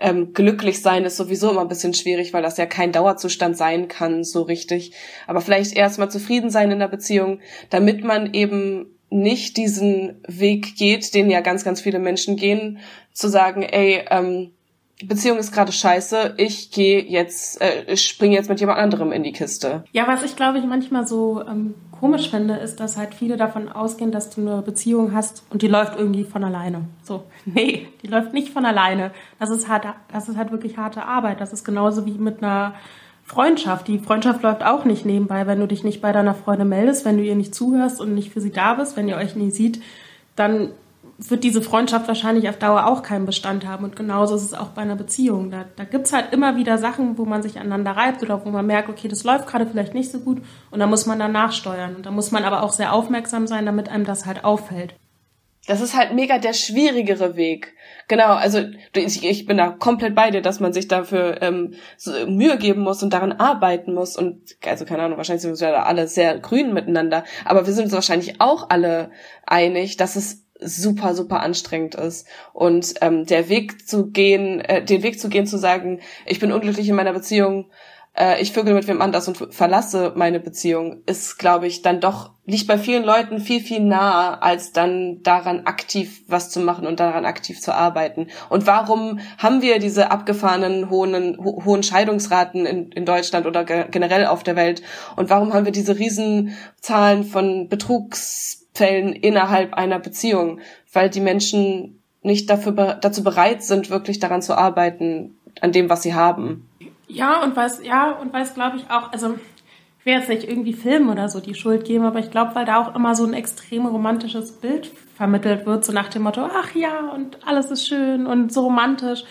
ähm, glücklich sein ist sowieso immer ein bisschen schwierig, weil das ja kein Dauerzustand sein kann, so richtig. Aber vielleicht erstmal zufrieden sein in der Beziehung, damit man eben nicht diesen Weg geht, den ja ganz, ganz viele Menschen gehen, zu sagen, ey, ähm, Beziehung ist gerade scheiße, ich gehe jetzt, äh, ich springe jetzt mit jemand anderem in die Kiste. Ja, was ich glaube ich manchmal so ähm, komisch finde, ist, dass halt viele davon ausgehen, dass du eine Beziehung hast und die läuft irgendwie von alleine. So, nee, die läuft nicht von alleine. Das ist hart, das ist halt wirklich harte Arbeit. Das ist genauso wie mit einer Freundschaft. Die Freundschaft läuft auch nicht nebenbei, wenn du dich nicht bei deiner Freundin meldest, wenn du ihr nicht zuhörst und nicht für sie da bist, wenn ihr euch nie sieht, dann wird diese Freundschaft wahrscheinlich auf Dauer auch keinen Bestand haben. Und genauso ist es auch bei einer Beziehung. Da, da gibt's halt immer wieder Sachen, wo man sich aneinander reibt oder wo man merkt, okay, das läuft gerade vielleicht nicht so gut und da muss man dann nachsteuern. Und da muss man aber auch sehr aufmerksam sein, damit einem das halt auffällt. Das ist halt mega der schwierigere Weg. Genau, also ich, bin da komplett bei dir, dass man sich dafür ähm, so Mühe geben muss und daran arbeiten muss. Und also keine Ahnung, wahrscheinlich sind wir alle sehr grün miteinander, aber wir sind uns wahrscheinlich auch alle einig, dass es super, super anstrengend ist. Und ähm, der Weg zu gehen, äh, den Weg zu gehen, zu sagen, ich bin unglücklich in meiner Beziehung, äh, ich vögel mit wem anders und verlasse meine Beziehung, ist, glaube ich, dann doch, liegt bei vielen Leuten viel, viel nahe, als dann daran aktiv was zu machen und daran aktiv zu arbeiten. Und warum haben wir diese abgefahrenen hohen, ho hohen Scheidungsraten in, in Deutschland oder ge generell auf der Welt? Und warum haben wir diese Riesenzahlen von Betrugs Fällen innerhalb einer Beziehung, weil die Menschen nicht dafür dazu bereit sind, wirklich daran zu arbeiten, an dem, was sie haben. Ja, und was, ja, und weiß, glaube ich, auch, also ich will jetzt nicht irgendwie Filmen oder so die Schuld geben, aber ich glaube, weil da auch immer so ein extrem romantisches Bild vermittelt wird, so nach dem Motto, ach ja, und alles ist schön und so romantisch.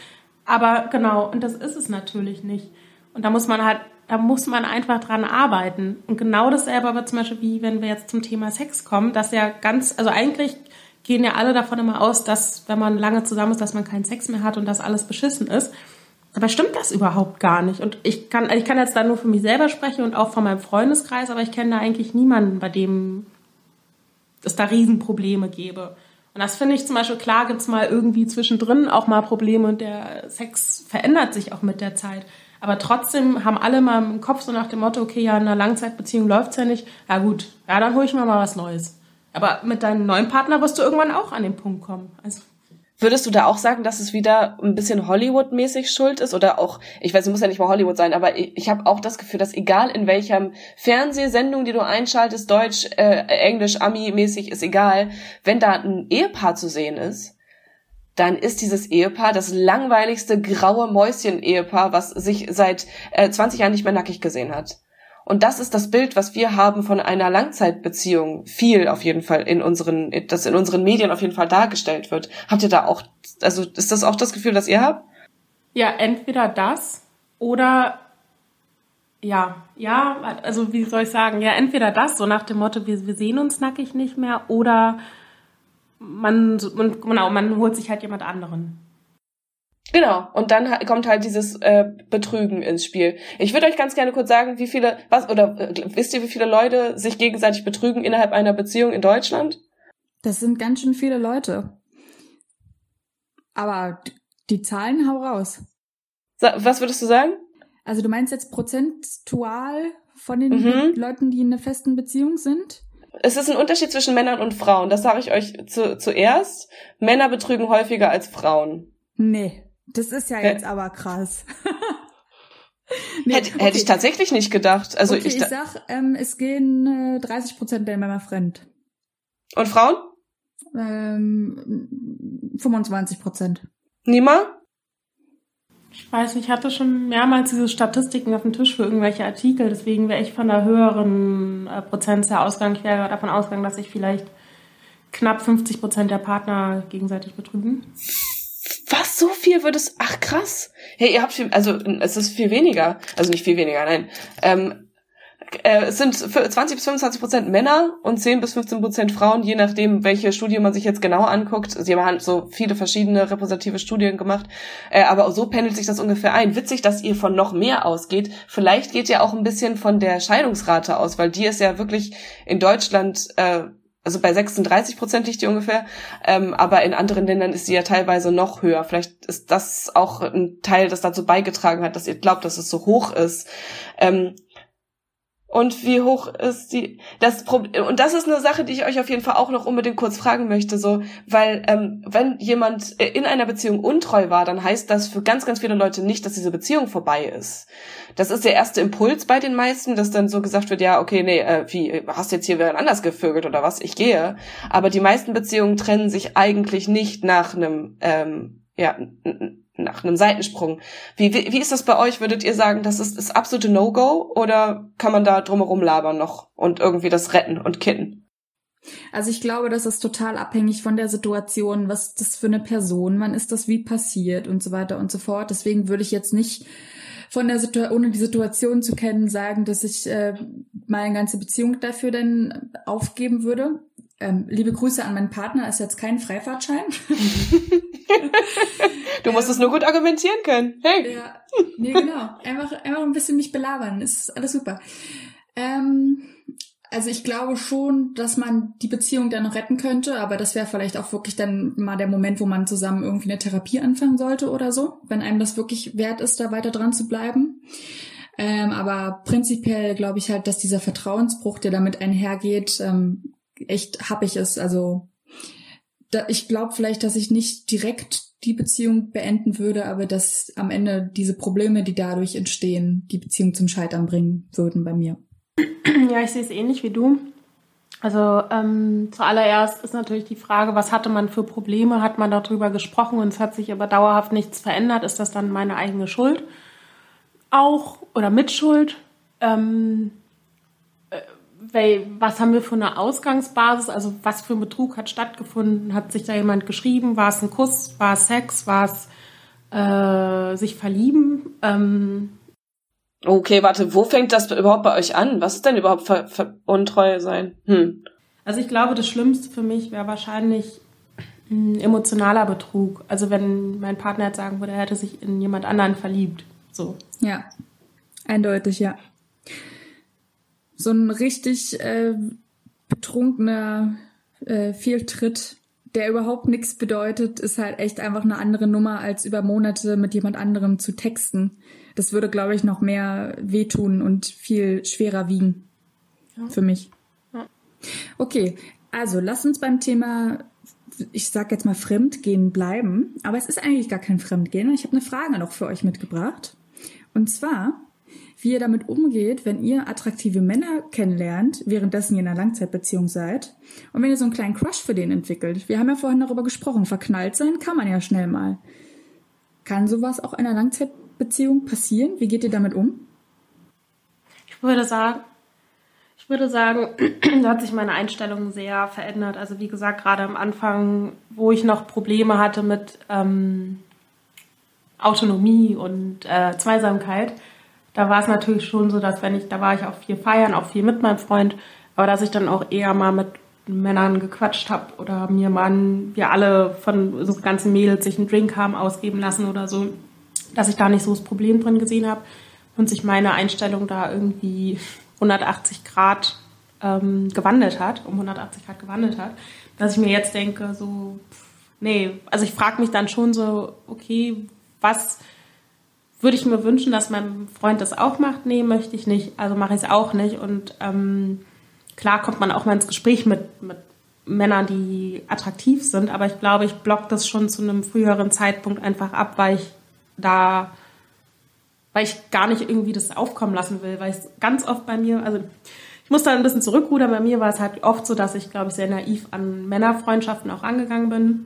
Aber genau, und das ist es natürlich nicht. Und da muss man halt da muss man einfach dran arbeiten. Und genau dasselbe aber zum Beispiel, wie wenn wir jetzt zum Thema Sex kommen, dass ja ganz, also eigentlich gehen ja alle davon immer aus, dass wenn man lange zusammen ist, dass man keinen Sex mehr hat und dass alles beschissen ist. Aber stimmt das überhaupt gar nicht? Und ich kann, ich kann jetzt da nur für mich selber sprechen und auch von meinem Freundeskreis, aber ich kenne da eigentlich niemanden, bei dem es da Riesenprobleme gäbe. Und das finde ich zum Beispiel, klar gibt's mal irgendwie zwischendrin auch mal Probleme und der Sex verändert sich auch mit der Zeit. Aber trotzdem haben alle mal im Kopf so nach dem Motto, okay, ja, in einer Langzeitbeziehung läuft's ja nicht. Ja gut, ja, dann hole ich mir mal was Neues. Aber mit deinem neuen Partner wirst du irgendwann auch an den Punkt kommen. Also Würdest du da auch sagen, dass es wieder ein bisschen Hollywood-mäßig schuld ist? Oder auch, ich weiß, es muss ja nicht mal Hollywood sein, aber ich, ich habe auch das Gefühl, dass egal in welcher Fernsehsendung, die du einschaltest, Deutsch, äh, Englisch, Ami-mäßig, ist egal, wenn da ein Ehepaar zu sehen ist, dann ist dieses Ehepaar das langweiligste graue Mäuschen-Ehepaar, was sich seit äh, 20 Jahren nicht mehr nackig gesehen hat. Und das ist das Bild, was wir haben von einer Langzeitbeziehung. Viel auf jeden Fall in unseren, das in unseren Medien auf jeden Fall dargestellt wird. Habt ihr da auch, also ist das auch das Gefühl, das ihr habt? Ja, entweder das oder ja, ja, also wie soll ich sagen, ja, entweder das, so nach dem Motto, wir, wir sehen uns nackig nicht mehr, oder man, man, genau, man holt sich halt jemand anderen. Genau, und dann kommt halt dieses äh, Betrügen ins Spiel. Ich würde euch ganz gerne kurz sagen, wie viele, was, oder äh, wisst ihr, wie viele Leute sich gegenseitig betrügen innerhalb einer Beziehung in Deutschland? Das sind ganz schön viele Leute. Aber die Zahlen hau raus. Was würdest du sagen? Also du meinst jetzt prozentual von den mhm. Leuten, die in einer festen Beziehung sind? Es ist ein Unterschied zwischen Männern und Frauen. Das sage ich euch zu, zuerst. Männer betrügen häufiger als Frauen. Nee, das ist ja jetzt aber krass. nee, hätte, okay. hätte ich tatsächlich nicht gedacht. Also okay, ich, ich sag, ähm, es gehen äh, 30 Prozent der Männer fremd. Und Frauen? Ähm, 25 Prozent. Niemand? Ich weiß nicht, ich hatte schon mehrmals diese Statistiken auf dem Tisch für irgendwelche Artikel, deswegen wäre ich von der höheren äh, Prozentzahl ausgegangen. Ich wäre davon ausgegangen, dass sich vielleicht knapp 50 Prozent der Partner gegenseitig betrügen. Was, so viel würde es, ach krass. Hey, ihr habt viel, also es ist viel weniger, also nicht viel weniger, nein. Ähm, äh, es sind 20 bis 25 Prozent Männer und 10 bis 15 Prozent Frauen, je nachdem, welche Studie man sich jetzt genau anguckt. Sie haben so viele verschiedene repräsentative Studien gemacht, äh, aber so pendelt sich das ungefähr ein. Witzig, dass ihr von noch mehr ausgeht. Vielleicht geht ihr auch ein bisschen von der Scheidungsrate aus, weil die ist ja wirklich in Deutschland äh, also bei 36 Prozent liegt die ungefähr, ähm, aber in anderen Ländern ist sie ja teilweise noch höher. Vielleicht ist das auch ein Teil, das dazu beigetragen hat, dass ihr glaubt, dass es so hoch ist. Ähm, und wie hoch ist die das Problem und das ist eine Sache, die ich euch auf jeden Fall auch noch unbedingt kurz fragen möchte, so weil ähm, wenn jemand in einer Beziehung untreu war, dann heißt das für ganz ganz viele Leute nicht, dass diese Beziehung vorbei ist. Das ist der erste Impuls bei den meisten, dass dann so gesagt wird, ja okay, nee, äh, wie hast jetzt hier wer anders gevögelt oder was? Ich gehe. Aber die meisten Beziehungen trennen sich eigentlich nicht nach einem ähm, ja nach einem Seitensprung. Wie, wie, wie ist das bei euch? Würdet ihr sagen, das ist das absolute No-Go oder kann man da drumherum labern noch und irgendwie das retten und kitten? Also ich glaube, das ist total abhängig von der Situation, was das für eine Person, wann ist das wie passiert und so weiter und so fort. Deswegen würde ich jetzt nicht von der Situation, ohne die Situation zu kennen, sagen, dass ich äh, meine ganze Beziehung dafür dann aufgeben würde. Ähm, liebe Grüße an meinen Partner, ist jetzt kein Freifahrtschein. du musst ähm, es nur gut argumentieren können. Hey. Ja, nee, genau. Einfach, einfach ein bisschen mich belabern. Ist alles super. Ähm, also ich glaube schon, dass man die Beziehung dann noch retten könnte, aber das wäre vielleicht auch wirklich dann mal der Moment, wo man zusammen irgendwie eine Therapie anfangen sollte oder so, wenn einem das wirklich wert ist, da weiter dran zu bleiben. Ähm, aber prinzipiell glaube ich halt, dass dieser Vertrauensbruch, der damit einhergeht, ähm, echt happig ist. Also da, ich glaube vielleicht, dass ich nicht direkt die Beziehung beenden würde, aber dass am Ende diese Probleme, die dadurch entstehen, die Beziehung zum Scheitern bringen würden bei mir. Ja, ich sehe es ähnlich wie du. Also ähm, zuallererst ist natürlich die Frage, was hatte man für Probleme? Hat man darüber gesprochen und es hat sich aber dauerhaft nichts verändert? Ist das dann meine eigene Schuld? Auch oder Mitschuld? Ähm, weil, was haben wir für eine Ausgangsbasis? Also was für ein Betrug hat stattgefunden? Hat sich da jemand geschrieben? War es ein Kuss? War es Sex? War es äh, sich verlieben? Ähm, okay, warte, wo fängt das überhaupt bei euch an? Was ist denn überhaupt ver, ver Untreue sein? Hm. Also ich glaube, das Schlimmste für mich wäre wahrscheinlich ein emotionaler Betrug. Also wenn mein Partner jetzt sagen würde, er hätte sich in jemand anderen verliebt. So. Ja, eindeutig, ja so ein richtig äh, betrunkener äh, Fehltritt, der überhaupt nichts bedeutet, ist halt echt einfach eine andere Nummer, als über Monate mit jemand anderem zu texten. Das würde, glaube ich, noch mehr wehtun und viel schwerer wiegen ja. für mich. Ja. Okay, also lass uns beim Thema, ich sag jetzt mal Fremdgehen bleiben. Aber es ist eigentlich gar kein Fremdgehen. Ich habe eine Frage noch für euch mitgebracht. Und zwar, wie ihr damit umgeht, wenn ihr attraktive Männer kennenlernt, währenddessen ihr in einer Langzeitbeziehung seid und wenn ihr so einen kleinen Crush für den entwickelt. Wir haben ja vorhin darüber gesprochen, verknallt sein kann man ja schnell mal. Kann sowas auch in einer Langzeitbeziehung passieren? Wie geht ihr damit um? Ich würde sagen, ich würde sagen, da hat sich meine Einstellung sehr verändert. Also wie gesagt, gerade am Anfang, wo ich noch Probleme hatte mit ähm, Autonomie und äh, Zweisamkeit, da war es natürlich schon so, dass wenn ich, da war ich auch viel feiern, auch viel mit meinem Freund, aber dass ich dann auch eher mal mit Männern gequatscht habe oder mir mal, wir alle von so ganzen Mädels sich einen Drink haben ausgeben lassen oder so, dass ich da nicht so das Problem drin gesehen habe und sich meine Einstellung da irgendwie 180 Grad ähm, gewandelt hat, um 180 Grad gewandelt hat, dass ich mir jetzt denke, so, nee, also ich frage mich dann schon so, okay, was würde ich mir wünschen, dass mein Freund das auch macht? Nee, möchte ich nicht. Also mache ich es auch nicht. Und ähm, klar kommt man auch mal ins Gespräch mit, mit Männern, die attraktiv sind, aber ich glaube, ich block das schon zu einem früheren Zeitpunkt einfach ab, weil ich da, weil ich gar nicht irgendwie das aufkommen lassen will, weil es ganz oft bei mir, also ich muss da ein bisschen zurückrudern, bei mir war es halt oft so, dass ich, glaube ich, sehr naiv an Männerfreundschaften auch angegangen bin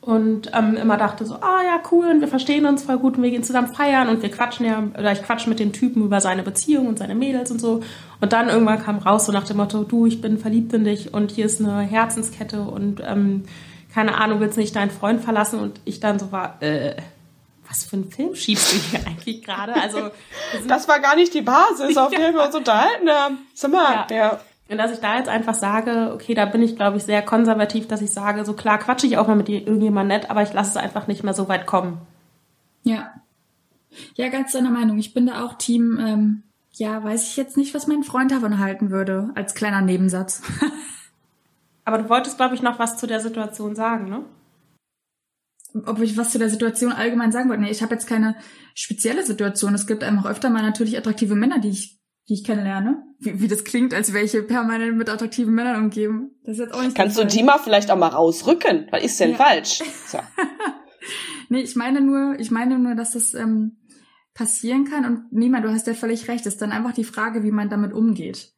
und ähm, immer dachte so, ah ja, cool, und wir verstehen uns voll gut und wir gehen zusammen feiern und wir quatschen ja, oder ich quatsche mit den Typen über seine Beziehung und seine Mädels und so. Und dann irgendwann kam raus so nach dem Motto, du, ich bin verliebt in dich und hier ist eine Herzenskette und ähm, keine Ahnung, willst nicht deinen Freund verlassen? Und ich dann so war, äh, was für einen Film schiebst du hier eigentlich gerade? Also das war gar nicht die Basis, auf der wir uns unterhalten haben. Sag mal, ja. ja. Und dass ich da jetzt einfach sage, okay, da bin ich, glaube ich, sehr konservativ, dass ich sage, so klar quatsche ich auch mal mit irgendjemand nett, aber ich lasse es einfach nicht mehr so weit kommen. Ja. Ja, ganz deiner Meinung. Ich bin da auch Team, ähm, ja, weiß ich jetzt nicht, was mein Freund davon halten würde, als kleiner Nebensatz. aber du wolltest, glaube ich, noch was zu der Situation sagen, ne? Ob ich was zu der Situation allgemein sagen wollte. Nee, ich habe jetzt keine spezielle Situation. Es gibt einfach öfter mal natürlich attraktive Männer, die ich die ich kennenlerne. Wie, wie das klingt, als wäre ich permanent mit attraktiven Männern umgeben. Das ist jetzt auch nicht Kannst du die mal vielleicht auch mal rausrücken? Was ist denn ja. falsch? So. nee, ich meine nur, ich meine nur, dass das ähm, passieren kann und Nima, du hast ja völlig recht. Es ist dann einfach die Frage, wie man damit umgeht.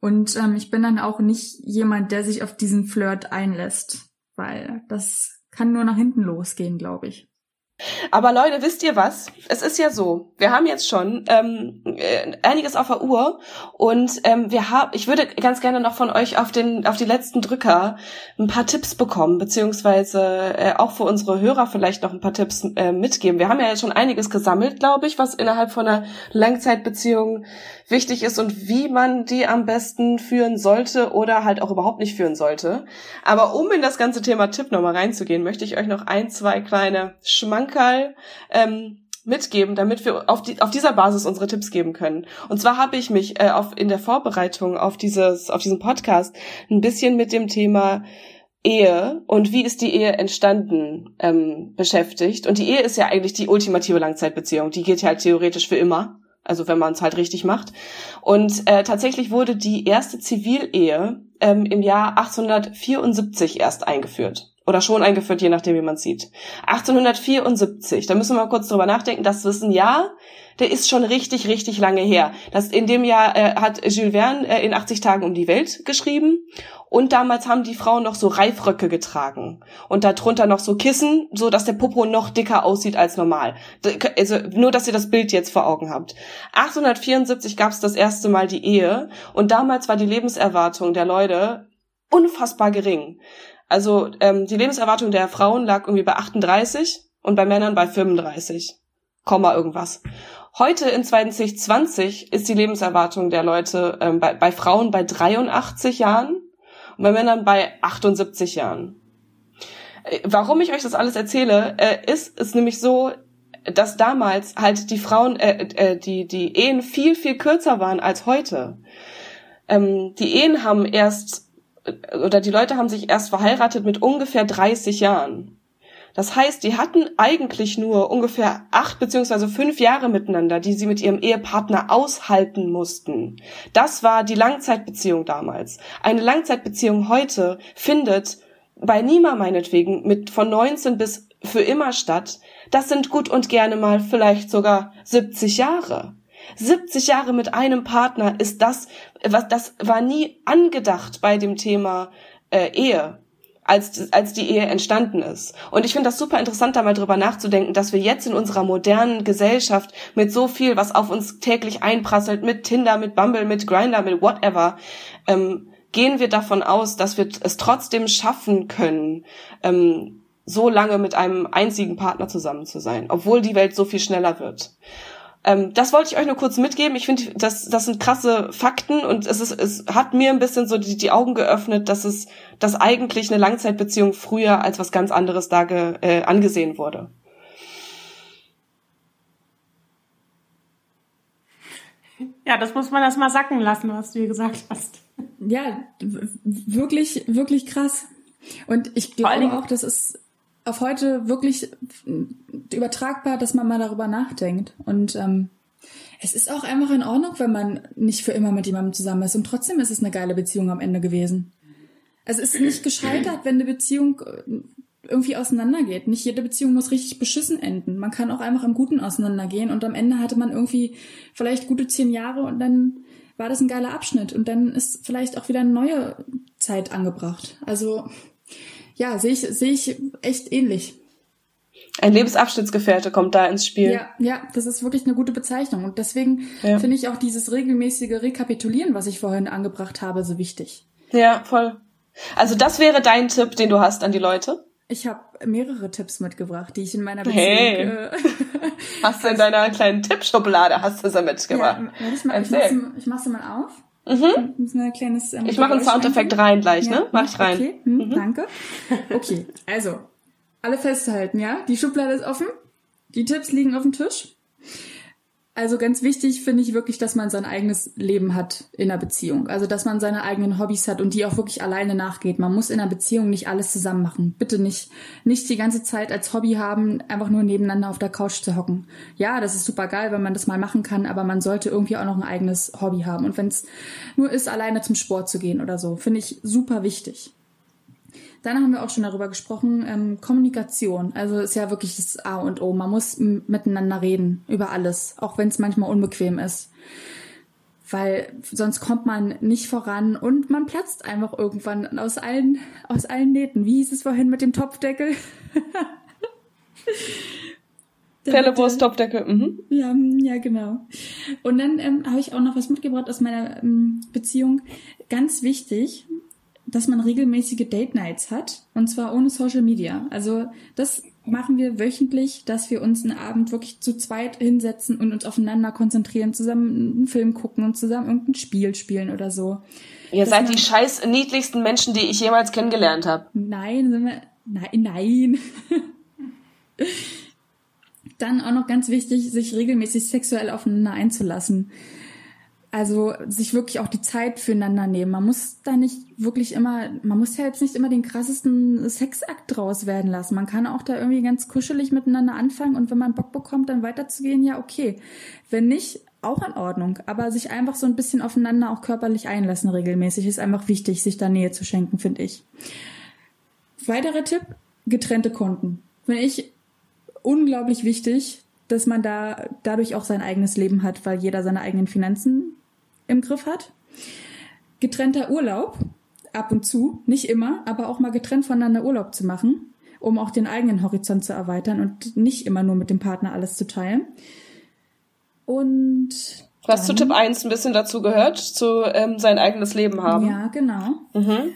Und ähm, ich bin dann auch nicht jemand, der sich auf diesen Flirt einlässt, weil das kann nur nach hinten losgehen, glaube ich. Aber Leute, wisst ihr was? Es ist ja so, wir haben jetzt schon ähm, äh, einiges auf der Uhr und ähm, wir haben, ich würde ganz gerne noch von euch auf den, auf die letzten Drücker ein paar Tipps bekommen, beziehungsweise äh, auch für unsere Hörer vielleicht noch ein paar Tipps äh, mitgeben. Wir haben ja jetzt schon einiges gesammelt, glaube ich, was innerhalb von einer Langzeitbeziehung wichtig ist und wie man die am besten führen sollte oder halt auch überhaupt nicht führen sollte. Aber um in das ganze Thema Tipp nochmal reinzugehen, möchte ich euch noch ein, zwei kleine Schmankerl ähm, mitgeben, damit wir auf, die, auf dieser Basis unsere Tipps geben können. Und zwar habe ich mich äh, auf, in der Vorbereitung auf, dieses, auf diesen Podcast ein bisschen mit dem Thema Ehe und wie ist die Ehe entstanden ähm, beschäftigt. Und die Ehe ist ja eigentlich die ultimative Langzeitbeziehung. Die geht ja halt theoretisch für immer. Also wenn man es halt richtig macht. Und äh, tatsächlich wurde die erste Zivilehe ähm, im Jahr 1874 erst eingeführt. Oder schon eingeführt, je nachdem, wie man sieht. 1874, da müssen wir mal kurz drüber nachdenken, das ist ein Jahr, der ist schon richtig, richtig lange her. Das, in dem Jahr äh, hat Jules Verne äh, in 80 Tagen um die Welt geschrieben und damals haben die Frauen noch so Reifröcke getragen und darunter noch so Kissen, so dass der Popo noch dicker aussieht als normal. Also nur, dass ihr das Bild jetzt vor Augen habt. 1874 gab es das erste Mal die Ehe und damals war die Lebenserwartung der Leute unfassbar gering. Also ähm, die Lebenserwartung der Frauen lag irgendwie bei 38 und bei Männern bei 35. Komma irgendwas. Heute in 2020 ist die Lebenserwartung der Leute ähm, bei, bei Frauen bei 83 Jahren und bei Männern bei 78 Jahren. Äh, warum ich euch das alles erzähle, äh, ist ist nämlich so, dass damals halt die Frauen, äh, äh, die die Ehen viel viel kürzer waren als heute. Ähm, die Ehen haben erst oder die Leute haben sich erst verheiratet mit ungefähr 30 Jahren. Das heißt, die hatten eigentlich nur ungefähr acht beziehungsweise fünf Jahre miteinander, die sie mit ihrem Ehepartner aushalten mussten. Das war die Langzeitbeziehung damals. Eine Langzeitbeziehung heute findet bei Nima meinetwegen mit von 19 bis für immer statt. Das sind gut und gerne mal vielleicht sogar 70 Jahre. 70 Jahre mit einem Partner ist das, was das war nie angedacht bei dem Thema äh, Ehe. Als, als die Ehe entstanden ist. Und ich finde das super interessant, da mal drüber nachzudenken, dass wir jetzt in unserer modernen Gesellschaft mit so viel, was auf uns täglich einprasselt, mit Tinder, mit Bumble, mit Grinder, mit whatever, ähm, gehen wir davon aus, dass wir es trotzdem schaffen können, ähm, so lange mit einem einzigen Partner zusammen zu sein, obwohl die Welt so viel schneller wird. Ähm, das wollte ich euch nur kurz mitgeben. Ich finde, das, das sind krasse Fakten und es, ist, es hat mir ein bisschen so die, die Augen geöffnet, dass es, dass eigentlich eine Langzeitbeziehung früher als was ganz anderes da ge, äh, angesehen wurde. Ja, das muss man erst mal sacken lassen, was du hier gesagt hast. Ja, wirklich, wirklich krass. Und ich glaube auch, das ist auf heute wirklich übertragbar, dass man mal darüber nachdenkt. Und ähm, es ist auch einfach in Ordnung, wenn man nicht für immer mit jemandem zusammen ist. Und trotzdem ist es eine geile Beziehung am Ende gewesen. Es ist nicht gescheitert, wenn eine Beziehung äh, irgendwie auseinandergeht. Nicht jede Beziehung muss richtig beschissen enden. Man kann auch einfach im Guten auseinandergehen und am Ende hatte man irgendwie vielleicht gute zehn Jahre und dann war das ein geiler Abschnitt und dann ist vielleicht auch wieder eine neue Zeit angebracht. Also ja, sehe ich, sehe ich echt ähnlich. Ein Lebensabschnittsgefährte kommt da ins Spiel. Ja, ja, das ist wirklich eine gute Bezeichnung. Und deswegen ja. finde ich auch dieses regelmäßige Rekapitulieren, was ich vorhin angebracht habe, so wichtig. Ja, voll. Also das wäre dein Tipp, den du hast an die Leute? Ich habe mehrere Tipps mitgebracht, die ich in meiner Beziehung. Hey. Äh, hast du in deiner kleinen Tippschublade hast du sie mitgebracht? Ja, ich, mach, ich, mach's, ich mach's mal auf. Mhm. Ein kleines, ähm, ich mache einen Soundeffekt rein gleich, ja, ne? Mach ich rein. Okay, hm, mhm. danke. Okay, also alle festhalten, ja? Die Schublade ist offen, die Tipps liegen auf dem Tisch. Also ganz wichtig finde ich wirklich, dass man sein eigenes Leben hat in einer Beziehung. Also dass man seine eigenen Hobbys hat und die auch wirklich alleine nachgeht. Man muss in einer Beziehung nicht alles zusammen machen. Bitte nicht, nicht die ganze Zeit als Hobby haben, einfach nur nebeneinander auf der Couch zu hocken. Ja, das ist super geil, wenn man das mal machen kann, aber man sollte irgendwie auch noch ein eigenes Hobby haben. Und wenn es nur ist, alleine zum Sport zu gehen oder so, finde ich super wichtig. Dann haben wir auch schon darüber gesprochen, ähm, Kommunikation. Also ist ja wirklich das A und O. Man muss miteinander reden über alles, auch wenn es manchmal unbequem ist. Weil sonst kommt man nicht voran und man platzt einfach irgendwann aus allen, aus allen Nähten. Wie hieß es vorhin mit dem Topfdeckel? Pellewurst Topfdeckel. Mhm. Ja, ja, genau. Und dann ähm, habe ich auch noch was mitgebracht aus meiner ähm, Beziehung. Ganz wichtig, dass man regelmäßige Date Nights hat und zwar ohne Social Media. Also das machen wir wöchentlich, dass wir uns einen Abend wirklich zu zweit hinsetzen und uns aufeinander konzentrieren, zusammen einen Film gucken und zusammen irgendein Spiel spielen oder so. Ihr seid die scheiß niedlichsten Menschen, die ich jemals kennengelernt habe. Nein, sind wir, nein, nein. Dann auch noch ganz wichtig, sich regelmäßig sexuell aufeinander einzulassen. Also sich wirklich auch die Zeit füreinander nehmen. Man muss da nicht wirklich immer, man muss ja jetzt nicht immer den krassesten Sexakt draus werden lassen. Man kann auch da irgendwie ganz kuschelig miteinander anfangen und wenn man Bock bekommt, dann weiterzugehen, ja okay. Wenn nicht, auch in Ordnung. Aber sich einfach so ein bisschen aufeinander auch körperlich einlassen regelmäßig ist einfach wichtig, sich da Nähe zu schenken, finde ich. Weiterer Tipp, getrennte Konten. Finde ich unglaublich wichtig, dass man da dadurch auch sein eigenes Leben hat, weil jeder seine eigenen Finanzen im Griff hat. Getrennter Urlaub, ab und zu, nicht immer, aber auch mal getrennt voneinander Urlaub zu machen, um auch den eigenen Horizont zu erweitern und nicht immer nur mit dem Partner alles zu teilen. Und was zu Tipp 1 ein bisschen dazu gehört, zu ähm, sein eigenes Leben haben. Ja, genau. Mhm.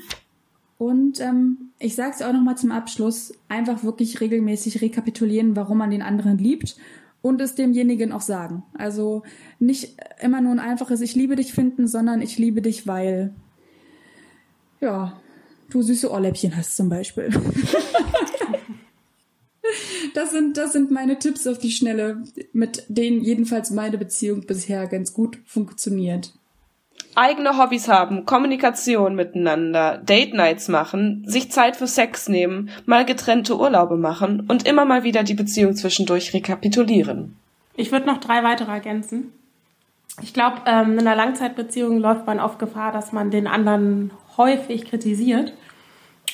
Und ähm, ich sage es auch noch mal zum Abschluss, einfach wirklich regelmäßig rekapitulieren, warum man den anderen liebt und es demjenigen auch sagen. Also nicht immer nur ein einfaches Ich liebe dich finden, sondern ich liebe dich, weil ja, du süße Ohrläppchen hast zum Beispiel. das sind, das sind meine Tipps auf die Schnelle, mit denen jedenfalls meine Beziehung bisher ganz gut funktioniert eigene Hobbys haben, Kommunikation miteinander, Date Nights machen, sich Zeit für Sex nehmen, mal getrennte Urlaube machen und immer mal wieder die Beziehung zwischendurch rekapitulieren. Ich würde noch drei weitere ergänzen. Ich glaube, ähm, in einer Langzeitbeziehung läuft man auf Gefahr, dass man den anderen häufig kritisiert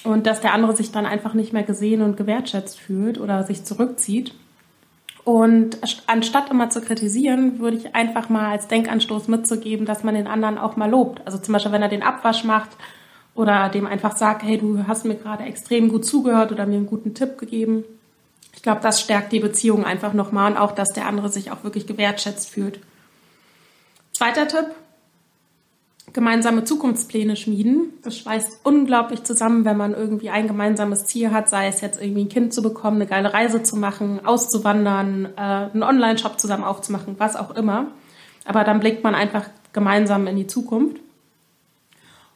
und dass der andere sich dann einfach nicht mehr gesehen und gewertschätzt fühlt oder sich zurückzieht. Und anstatt immer zu kritisieren, würde ich einfach mal als Denkanstoß mitzugeben, dass man den anderen auch mal lobt. Also zum Beispiel, wenn er den Abwasch macht oder dem einfach sagt, hey, du hast mir gerade extrem gut zugehört oder mir einen guten Tipp gegeben. Ich glaube, das stärkt die Beziehung einfach nochmal und auch, dass der andere sich auch wirklich gewertschätzt fühlt. Zweiter Tipp, gemeinsame Zukunftspläne schmieden. Das schweißt unglaublich zusammen, wenn man irgendwie ein gemeinsames Ziel hat, sei es jetzt irgendwie ein Kind zu bekommen, eine geile Reise zu machen, auszuwandern, äh, einen Online-Shop zusammen aufzumachen, was auch immer. Aber dann blickt man einfach gemeinsam in die Zukunft.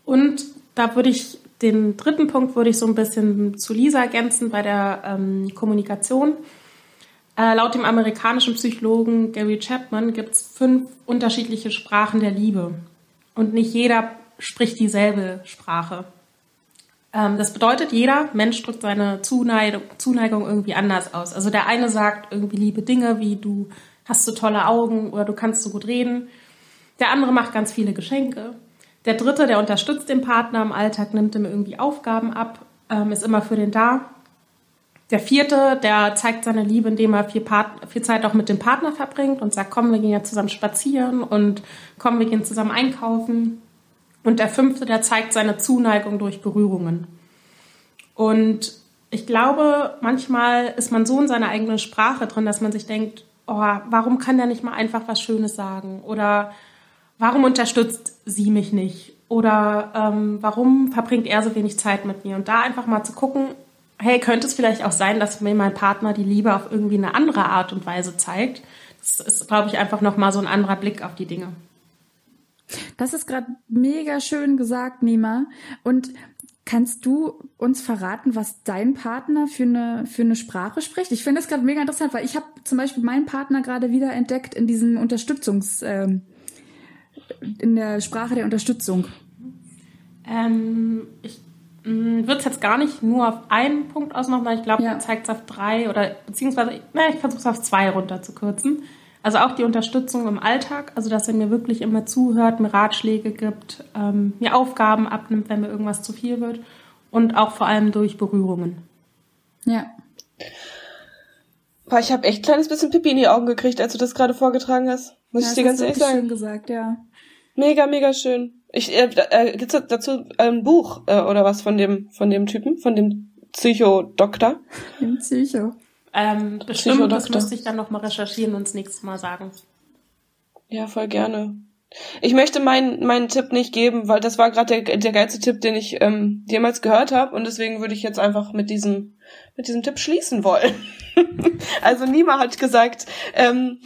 Und da würde ich den dritten Punkt würde ich so ein bisschen zu Lisa ergänzen bei der ähm, Kommunikation. Äh, laut dem amerikanischen Psychologen Gary Chapman gibt es fünf unterschiedliche Sprachen der Liebe und nicht jeder spricht dieselbe Sprache. Ähm, das bedeutet, jeder Mensch drückt seine Zuneigung, Zuneigung irgendwie anders aus. Also der eine sagt irgendwie liebe Dinge, wie du hast so tolle Augen oder du kannst so gut reden. Der andere macht ganz viele Geschenke. Der dritte, der unterstützt den Partner im Alltag, nimmt ihm irgendwie Aufgaben ab, ähm, ist immer für den da. Der vierte, der zeigt seine Liebe, indem er viel, Part viel Zeit auch mit dem Partner verbringt und sagt, komm, wir gehen ja zusammen spazieren und komm, wir gehen zusammen einkaufen. Und der fünfte, der zeigt seine Zuneigung durch Berührungen. Und ich glaube, manchmal ist man so in seiner eigenen Sprache drin, dass man sich denkt, oh, warum kann der nicht mal einfach was Schönes sagen? Oder warum unterstützt sie mich nicht? Oder ähm, warum verbringt er so wenig Zeit mit mir? Und da einfach mal zu gucken, hey, könnte es vielleicht auch sein, dass mir mein Partner die Liebe auf irgendwie eine andere Art und Weise zeigt? Das ist, glaube ich, einfach nochmal so ein anderer Blick auf die Dinge. Das ist gerade mega schön gesagt, Nima. Und kannst du uns verraten, was dein Partner für eine, für eine Sprache spricht? Ich finde das gerade mega interessant, weil ich habe zum Beispiel meinen Partner gerade wieder entdeckt in diesem Unterstützungs, ähm, in der Sprache der Unterstützung. Ähm, ich würde es jetzt gar nicht nur auf einen Punkt ausmachen, weil ich glaube, ja. zeigt es auf drei oder beziehungsweise, naja, ich versuche es auf zwei runterzukürzen. Also auch die Unterstützung im Alltag, also dass er mir wirklich immer zuhört, mir Ratschläge gibt, ähm, mir Aufgaben abnimmt, wenn mir irgendwas zu viel wird und auch vor allem durch Berührungen. Ja. Boah, ich habe echt ein kleines bisschen Pipi in die Augen gekriegt, als du das gerade vorgetragen hast. Muss ja, ich dir ganz ehrlich sagen. schön gesagt, ja. Mega, mega schön. Ich äh, äh, gibt's dazu ein Buch äh, oder was von dem von dem Typen, von dem Psychodoktor? Dem Psycho. Ähm, bestimmt, das müsste ich dann nochmal recherchieren und das nächste Mal sagen. Ja, voll gerne. Ich möchte meinen meinen Tipp nicht geben, weil das war gerade der, der geilste Tipp, den ich ähm, jemals gehört habe und deswegen würde ich jetzt einfach mit diesem mit diesem Tipp schließen wollen. also Nima hat gesagt, ähm,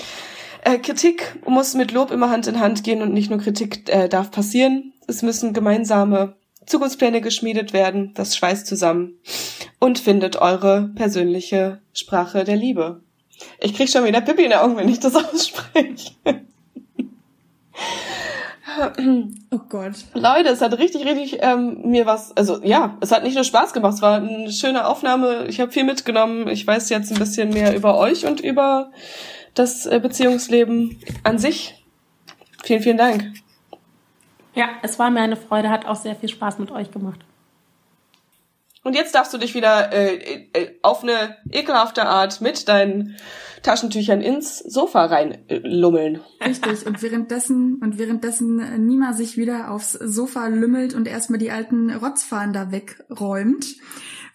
äh, Kritik muss mit Lob immer Hand in Hand gehen und nicht nur Kritik äh, darf passieren. Es müssen gemeinsame Zukunftspläne geschmiedet werden, das schweißt zusammen und findet eure persönliche Sprache der Liebe. Ich krieg schon wieder Pippi in den Augen, wenn ich das ausspreche. Oh Gott. Leute, es hat richtig, richtig ähm, mir was, also ja, es hat nicht nur Spaß gemacht, es war eine schöne Aufnahme, ich habe viel mitgenommen, ich weiß jetzt ein bisschen mehr über euch und über das äh, Beziehungsleben an sich. Vielen, vielen Dank. Ja, es war mir eine Freude, hat auch sehr viel Spaß mit euch gemacht. Und jetzt darfst du dich wieder äh, äh, auf eine ekelhafte Art mit deinen Taschentüchern ins Sofa reinlummeln. Äh, Richtig. Und währenddessen und währenddessen Nima sich wieder aufs Sofa lümmelt und erstmal die alten Rotzfahnen da wegräumt,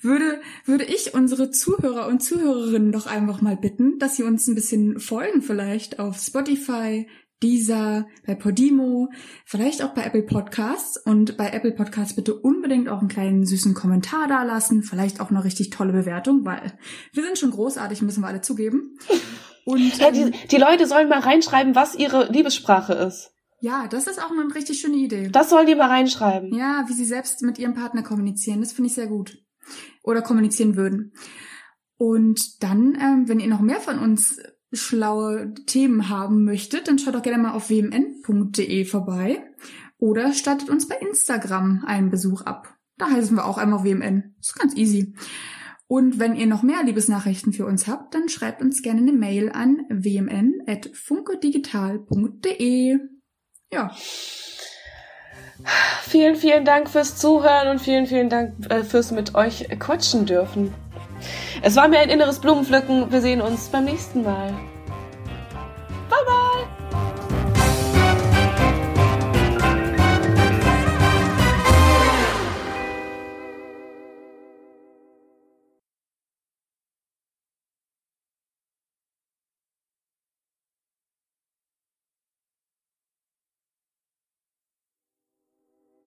würde würde ich unsere Zuhörer und Zuhörerinnen doch einfach mal bitten, dass sie uns ein bisschen folgen vielleicht auf Spotify, dieser, bei Podimo, vielleicht auch bei Apple Podcasts und bei Apple Podcasts bitte unbedingt auch einen kleinen süßen Kommentar da lassen, vielleicht auch eine richtig tolle Bewertung, weil wir sind schon großartig, müssen wir alle zugeben. Und ja, die, ähm, die Leute sollen mal reinschreiben, was ihre Liebessprache ist. Ja, das ist auch eine richtig schöne Idee. Das sollen die mal reinschreiben. Ja, wie sie selbst mit ihrem Partner kommunizieren, das finde ich sehr gut. Oder kommunizieren würden. Und dann, ähm, wenn ihr noch mehr von uns schlaue Themen haben möchtet, dann schaut doch gerne mal auf wmn.de vorbei oder stattet uns bei Instagram einen Besuch ab. Da heißen wir auch einmal WMN. Ist ganz easy. Und wenn ihr noch mehr Liebesnachrichten für uns habt, dann schreibt uns gerne eine Mail an wmn.funkedigital.de. Ja. Vielen, vielen Dank fürs Zuhören und vielen, vielen Dank äh, fürs mit euch quatschen dürfen. Es war mir ein inneres Blumenpflücken. Wir sehen uns beim nächsten Mal. Bye bye!